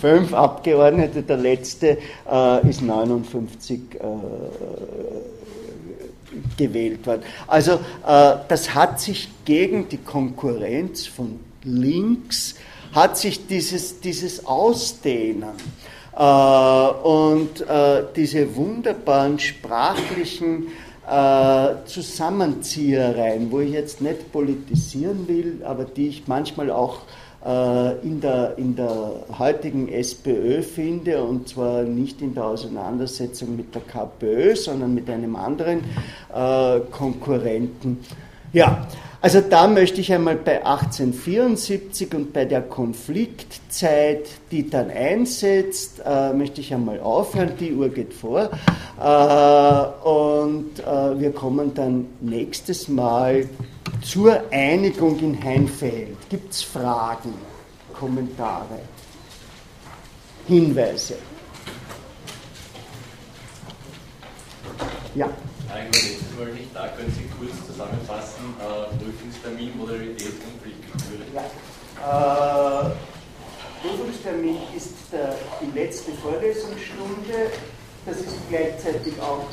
Fünf Abgeordnete, der letzte äh, ist 59 äh, gewählt worden. Also äh, das hat sich gegen die Konkurrenz von links, hat sich dieses, dieses Ausdehnen äh, und äh, diese wunderbaren sprachlichen äh, Zusammenziehereien, wo ich jetzt nicht politisieren will, aber die ich manchmal auch in der, in der heutigen SPÖ finde, und zwar nicht in der Auseinandersetzung mit der KPÖ, sondern mit einem anderen äh, Konkurrenten. Ja, Also da möchte ich einmal bei 1874 und bei der Konfliktzeit, die dann einsetzt, äh, möchte ich einmal aufhören, die Uhr geht vor. Äh, und äh, wir kommen dann nächstes Mal zur Einigung in Heinfeld. Gibt es Fragen, Kommentare, Hinweise? Ja. War letztes Mal nicht da. Können Sie kurz zusammenfassen, äh, Prüfungstermin, Modalität und Pflichtlektüre? Ja. Äh, Prüfungstermin ist der, die letzte Vorlesungsstunde. Das ist gleichzeitig auch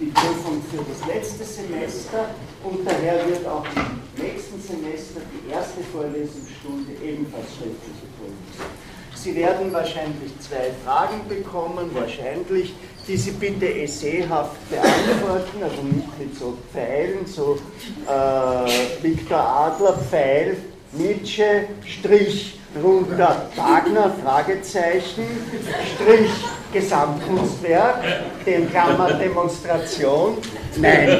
die Prüfung für das letzte Semester und daher wird auch im nächsten Semester die erste Vorlesungsstunde ebenfalls schriftliche Prüfung Sie werden wahrscheinlich zwei Fragen bekommen, wahrscheinlich die Sie bitte essayhaft beantworten, also nicht mit so Pfeilen, so äh, Viktor Adler, Pfeil, Nietzsche, Strich, runter Wagner, Fragezeichen, Strich, Gesamtkunstwerk, den Klammer Demonstration, nein,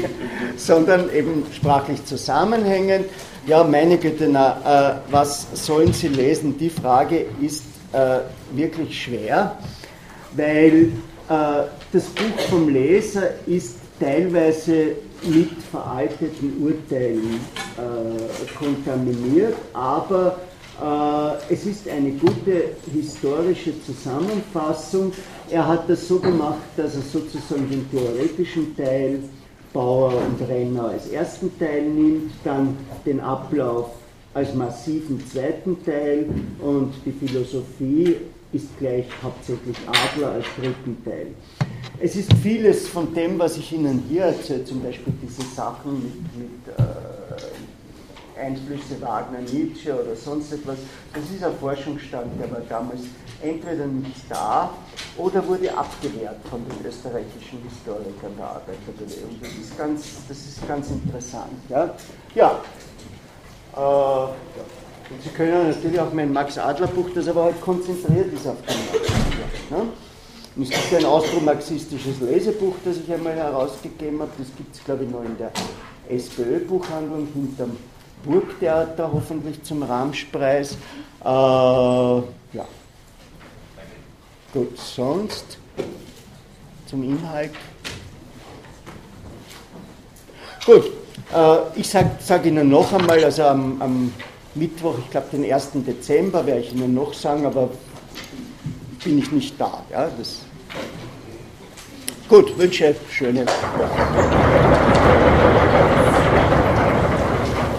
sondern eben sprachlich zusammenhängend. Ja, meine Güte, na, äh, was sollen Sie lesen? Die Frage ist äh, wirklich schwer weil äh, das Buch vom Leser ist teilweise mit veralteten Urteilen äh, kontaminiert, aber äh, es ist eine gute historische Zusammenfassung. Er hat das so gemacht, dass er sozusagen den theoretischen Teil Bauer und Renner als ersten Teil nimmt, dann den Ablauf als massiven zweiten Teil und die Philosophie ist gleich hauptsächlich Adler als dritten Teil. Es ist vieles von dem, was ich Ihnen hier erzähle, zum Beispiel diese Sachen mit, mit äh, Einflüsse Wagner, Nietzsche oder sonst etwas, das ist ein Forschungsstand, der war damals entweder nicht da oder wurde abgewehrt von den österreichischen Historikern der Arbeiterbewegung. Das ist ganz, das ist ganz interessant. Ja, ja. Äh, ja. Und Sie können natürlich auch mein Max-Adler-Buch, das aber halt konzentriert ist auf den Max-Adler. Ne? Und es gibt ein austromarxistisches Lesebuch, das ich einmal herausgegeben habe. Das gibt es, glaube ich, noch in der SPÖ-Buchhandlung hinterm Burgtheater, hoffentlich zum Ramschpreis. Äh, ja. Gut, sonst zum Inhalt. Gut, äh, ich sage sag Ihnen noch einmal, also am, am Mittwoch, ich glaube den 1. Dezember, werde ich Ihnen noch sagen, aber bin ich nicht da. Ja, das Gut, wünsche schöne. Ja.